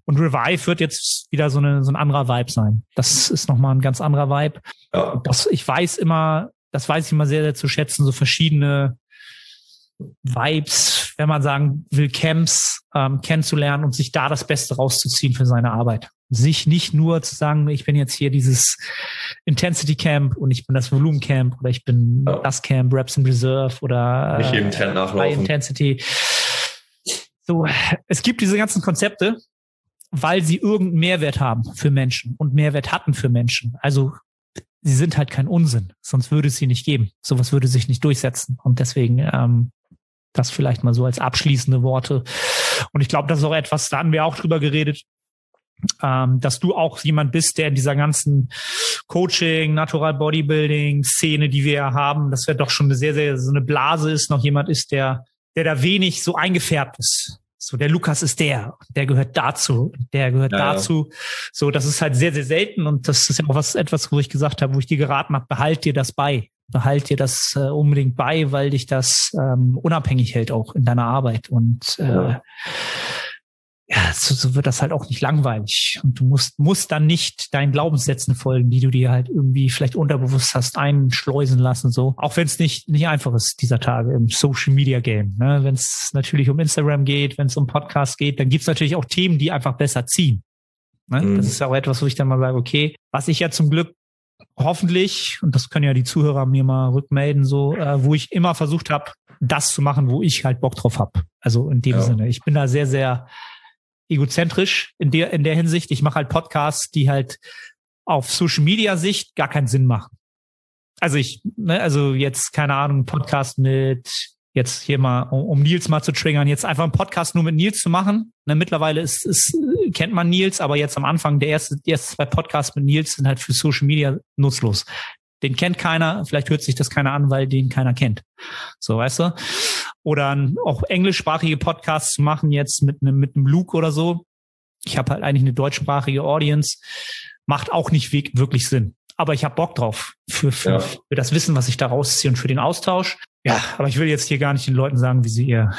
Und Revive wird jetzt wieder so, eine, so ein anderer Vibe sein. Das ist nochmal ein ganz anderer Vibe. Ja. Das, ich weiß immer, das weiß ich immer sehr, sehr zu schätzen, so verschiedene Vibes, wenn man sagen will, Camps ähm, kennenzulernen und sich da das Beste rauszuziehen für seine Arbeit. Sich nicht nur zu sagen, ich bin jetzt hier dieses Intensity Camp und ich bin das Volumen Camp oder ich bin ja. das Camp, Reps in Reserve oder nicht jedem Trend nachlaufen. High Intensity. So, es gibt diese ganzen Konzepte, weil sie irgendeinen Mehrwert haben für Menschen und Mehrwert hatten für Menschen. Also sie sind halt kein Unsinn, sonst würde es sie nicht geben. Sowas würde sich nicht durchsetzen. Und deswegen ähm, das vielleicht mal so als abschließende Worte. Und ich glaube, das ist auch etwas, da haben wir auch drüber geredet, ähm, dass du auch jemand bist, der in dieser ganzen Coaching, Natural Bodybuilding Szene, die wir ja haben, dass wir doch schon eine sehr, sehr so eine Blase ist, noch jemand ist, der, der da wenig so eingefärbt ist. So, der Lukas ist der, der gehört dazu, der gehört ja, dazu. Ja. So, das ist halt sehr, sehr selten und das ist ja auch was, etwas, wo ich gesagt habe, wo ich dir geraten habe, behalt dir das bei behalt dir das äh, unbedingt bei, weil dich das ähm, unabhängig hält auch in deiner Arbeit. Und äh, ja, ja so, so wird das halt auch nicht langweilig. Und du musst, musst dann nicht deinen Glaubenssätzen folgen, die du dir halt irgendwie vielleicht unterbewusst hast einschleusen lassen. So, auch wenn es nicht, nicht einfach ist dieser Tage im Social Media Game. Ne? Wenn es natürlich um Instagram geht, wenn es um Podcast geht, dann gibt's natürlich auch Themen, die einfach besser ziehen. Ne? Mhm. Das ist auch etwas, wo ich dann mal sage, okay, was ich ja zum Glück hoffentlich, und das können ja die Zuhörer mir mal rückmelden, so, äh, wo ich immer versucht habe, das zu machen, wo ich halt Bock drauf habe. Also in dem ja. Sinne. Ich bin da sehr, sehr egozentrisch in der, in der Hinsicht. Ich mache halt Podcasts, die halt auf Social Media Sicht gar keinen Sinn machen. Also ich, ne, also jetzt, keine Ahnung, Podcast mit jetzt hier mal, um, um Nils mal zu triggern, jetzt einfach einen Podcast nur mit Nils zu machen. Ne, mittlerweile ist, ist, kennt man Nils, aber jetzt am Anfang, der erste, die ersten zwei Podcasts mit Nils sind halt für Social Media nutzlos. Den kennt keiner, vielleicht hört sich das keiner an, weil den keiner kennt. So, weißt du? Oder auch englischsprachige Podcasts zu machen, jetzt mit einem, mit einem Luke oder so. Ich habe halt eigentlich eine deutschsprachige Audience. Macht auch nicht wirklich Sinn aber ich habe Bock drauf für, für, ja. für das Wissen, was ich da rausziehe und für den Austausch. Ja, aber ich will jetzt hier gar nicht den Leuten sagen, wie sie ihr,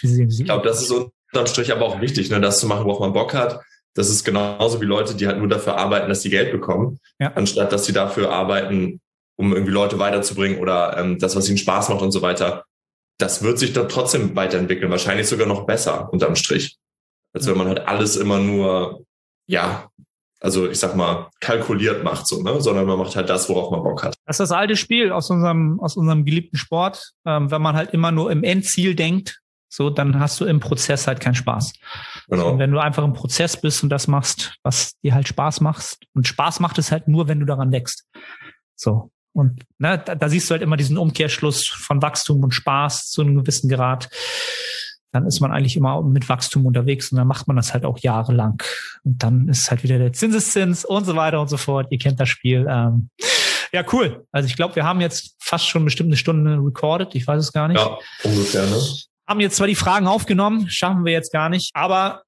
wie sie, wie sie Ich glaube, das ist unterm Strich aber auch wichtig, ne, das zu machen, worauf man Bock hat. Das ist genauso wie Leute, die halt nur dafür arbeiten, dass sie Geld bekommen, ja. anstatt dass sie dafür arbeiten, um irgendwie Leute weiterzubringen oder ähm, das, was ihnen Spaß macht und so weiter. Das wird sich dann trotzdem weiterentwickeln, wahrscheinlich sogar noch besser unterm Strich. Als wenn man halt alles immer nur, ja, also ich sag mal, kalkuliert macht, so, ne? Sondern man macht halt das, worauf man Bock hat. Das ist das alte Spiel aus unserem, aus unserem geliebten Sport. Ähm, wenn man halt immer nur im Endziel denkt, so, dann hast du im Prozess halt keinen Spaß. Genau. Und wenn du einfach im Prozess bist und das machst, was dir halt Spaß macht, und Spaß macht es halt nur, wenn du daran wächst. So. Und ne, da, da siehst du halt immer diesen Umkehrschluss von Wachstum und Spaß zu einem gewissen Grad. Dann ist man eigentlich immer mit Wachstum unterwegs und dann macht man das halt auch jahrelang. Und dann ist halt wieder der Zinseszins und so weiter und so fort. Ihr kennt das Spiel. Ähm, ja, cool. Also ich glaube, wir haben jetzt fast schon bestimmt eine Stunde recorded. Ich weiß es gar nicht. Ja, ungefähr, ne? Haben jetzt zwar die Fragen aufgenommen, schaffen wir jetzt gar nicht, aber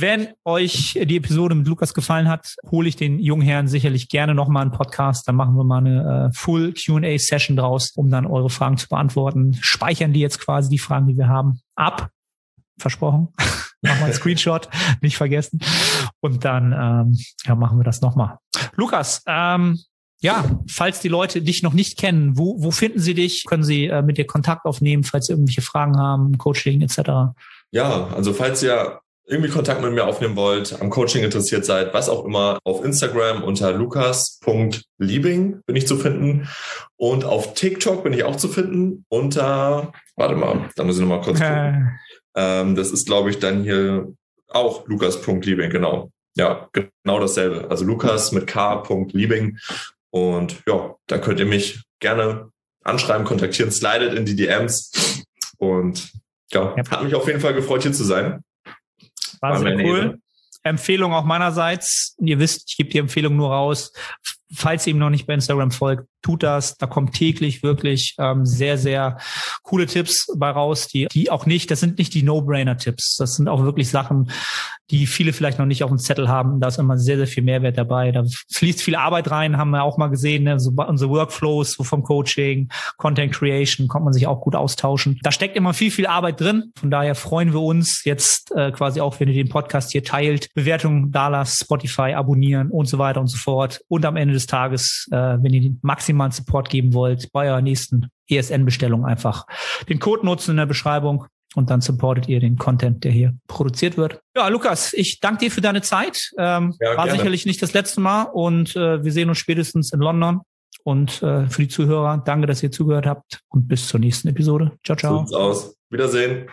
wenn euch die Episode mit Lukas gefallen hat, hole ich den jungen Herrn sicherlich gerne nochmal einen Podcast. Dann machen wir mal eine äh, Full QA-Session draus, um dann eure Fragen zu beantworten. Speichern die jetzt quasi die Fragen, die wir haben, ab. Versprochen. [laughs] machen wir einen Screenshot, nicht vergessen. Und dann ähm, ja, machen wir das nochmal. Lukas, ähm, ja, falls die Leute dich noch nicht kennen, wo, wo finden sie dich? Können sie äh, mit dir Kontakt aufnehmen, falls sie irgendwelche Fragen haben, Coaching etc.? Ja, also falls ihr irgendwie Kontakt mit mir aufnehmen wollt, am Coaching interessiert seid, was auch immer, auf Instagram unter lukas.liebing bin ich zu finden. Und auf TikTok bin ich auch zu finden unter, warte mal, da muss ich nochmal kurz gucken. ähm, das ist, glaube ich, dann hier auch lukas.liebing, genau. Ja, genau dasselbe. Also Lukas mit K.liebing und ja, da könnt ihr mich gerne anschreiben, kontaktieren, slidet in die DMs. Und ja, hat mich auf jeden Fall gefreut, hier zu sein. Sehr cool. Empfehlung auch meinerseits. Ihr wisst, ich gebe die Empfehlung nur raus. Falls ihr ihm noch nicht bei Instagram folgt, tut das. Da kommen täglich wirklich ähm, sehr, sehr coole Tipps bei raus, die, die auch nicht, das sind nicht die No-Brainer-Tipps. Das sind auch wirklich Sachen, die viele vielleicht noch nicht auf dem Zettel haben. Da ist immer sehr, sehr viel Mehrwert dabei. Da fließt viel Arbeit rein, haben wir auch mal gesehen, ne? so unsere Workflows so vom Coaching, Content Creation, kommt man sich auch gut austauschen. Da steckt immer viel, viel Arbeit drin. Von daher freuen wir uns jetzt äh, quasi auch, wenn ihr den Podcast hier teilt, Bewertungen da lasst, Spotify abonnieren und so weiter und so fort. Und am Ende des Tages, äh, wenn ihr den maximalen Support geben wollt, bei eurer nächsten ESN-Bestellung einfach den Code nutzen in der Beschreibung und dann supportet ihr den Content, der hier produziert wird. Ja, Lukas, ich danke dir für deine Zeit. Ähm, ja, war gerne. sicherlich nicht das letzte Mal und äh, wir sehen uns spätestens in London. Und äh, für die Zuhörer, danke, dass ihr zugehört habt und bis zur nächsten Episode. Ciao, ciao. So aus. Wiedersehen.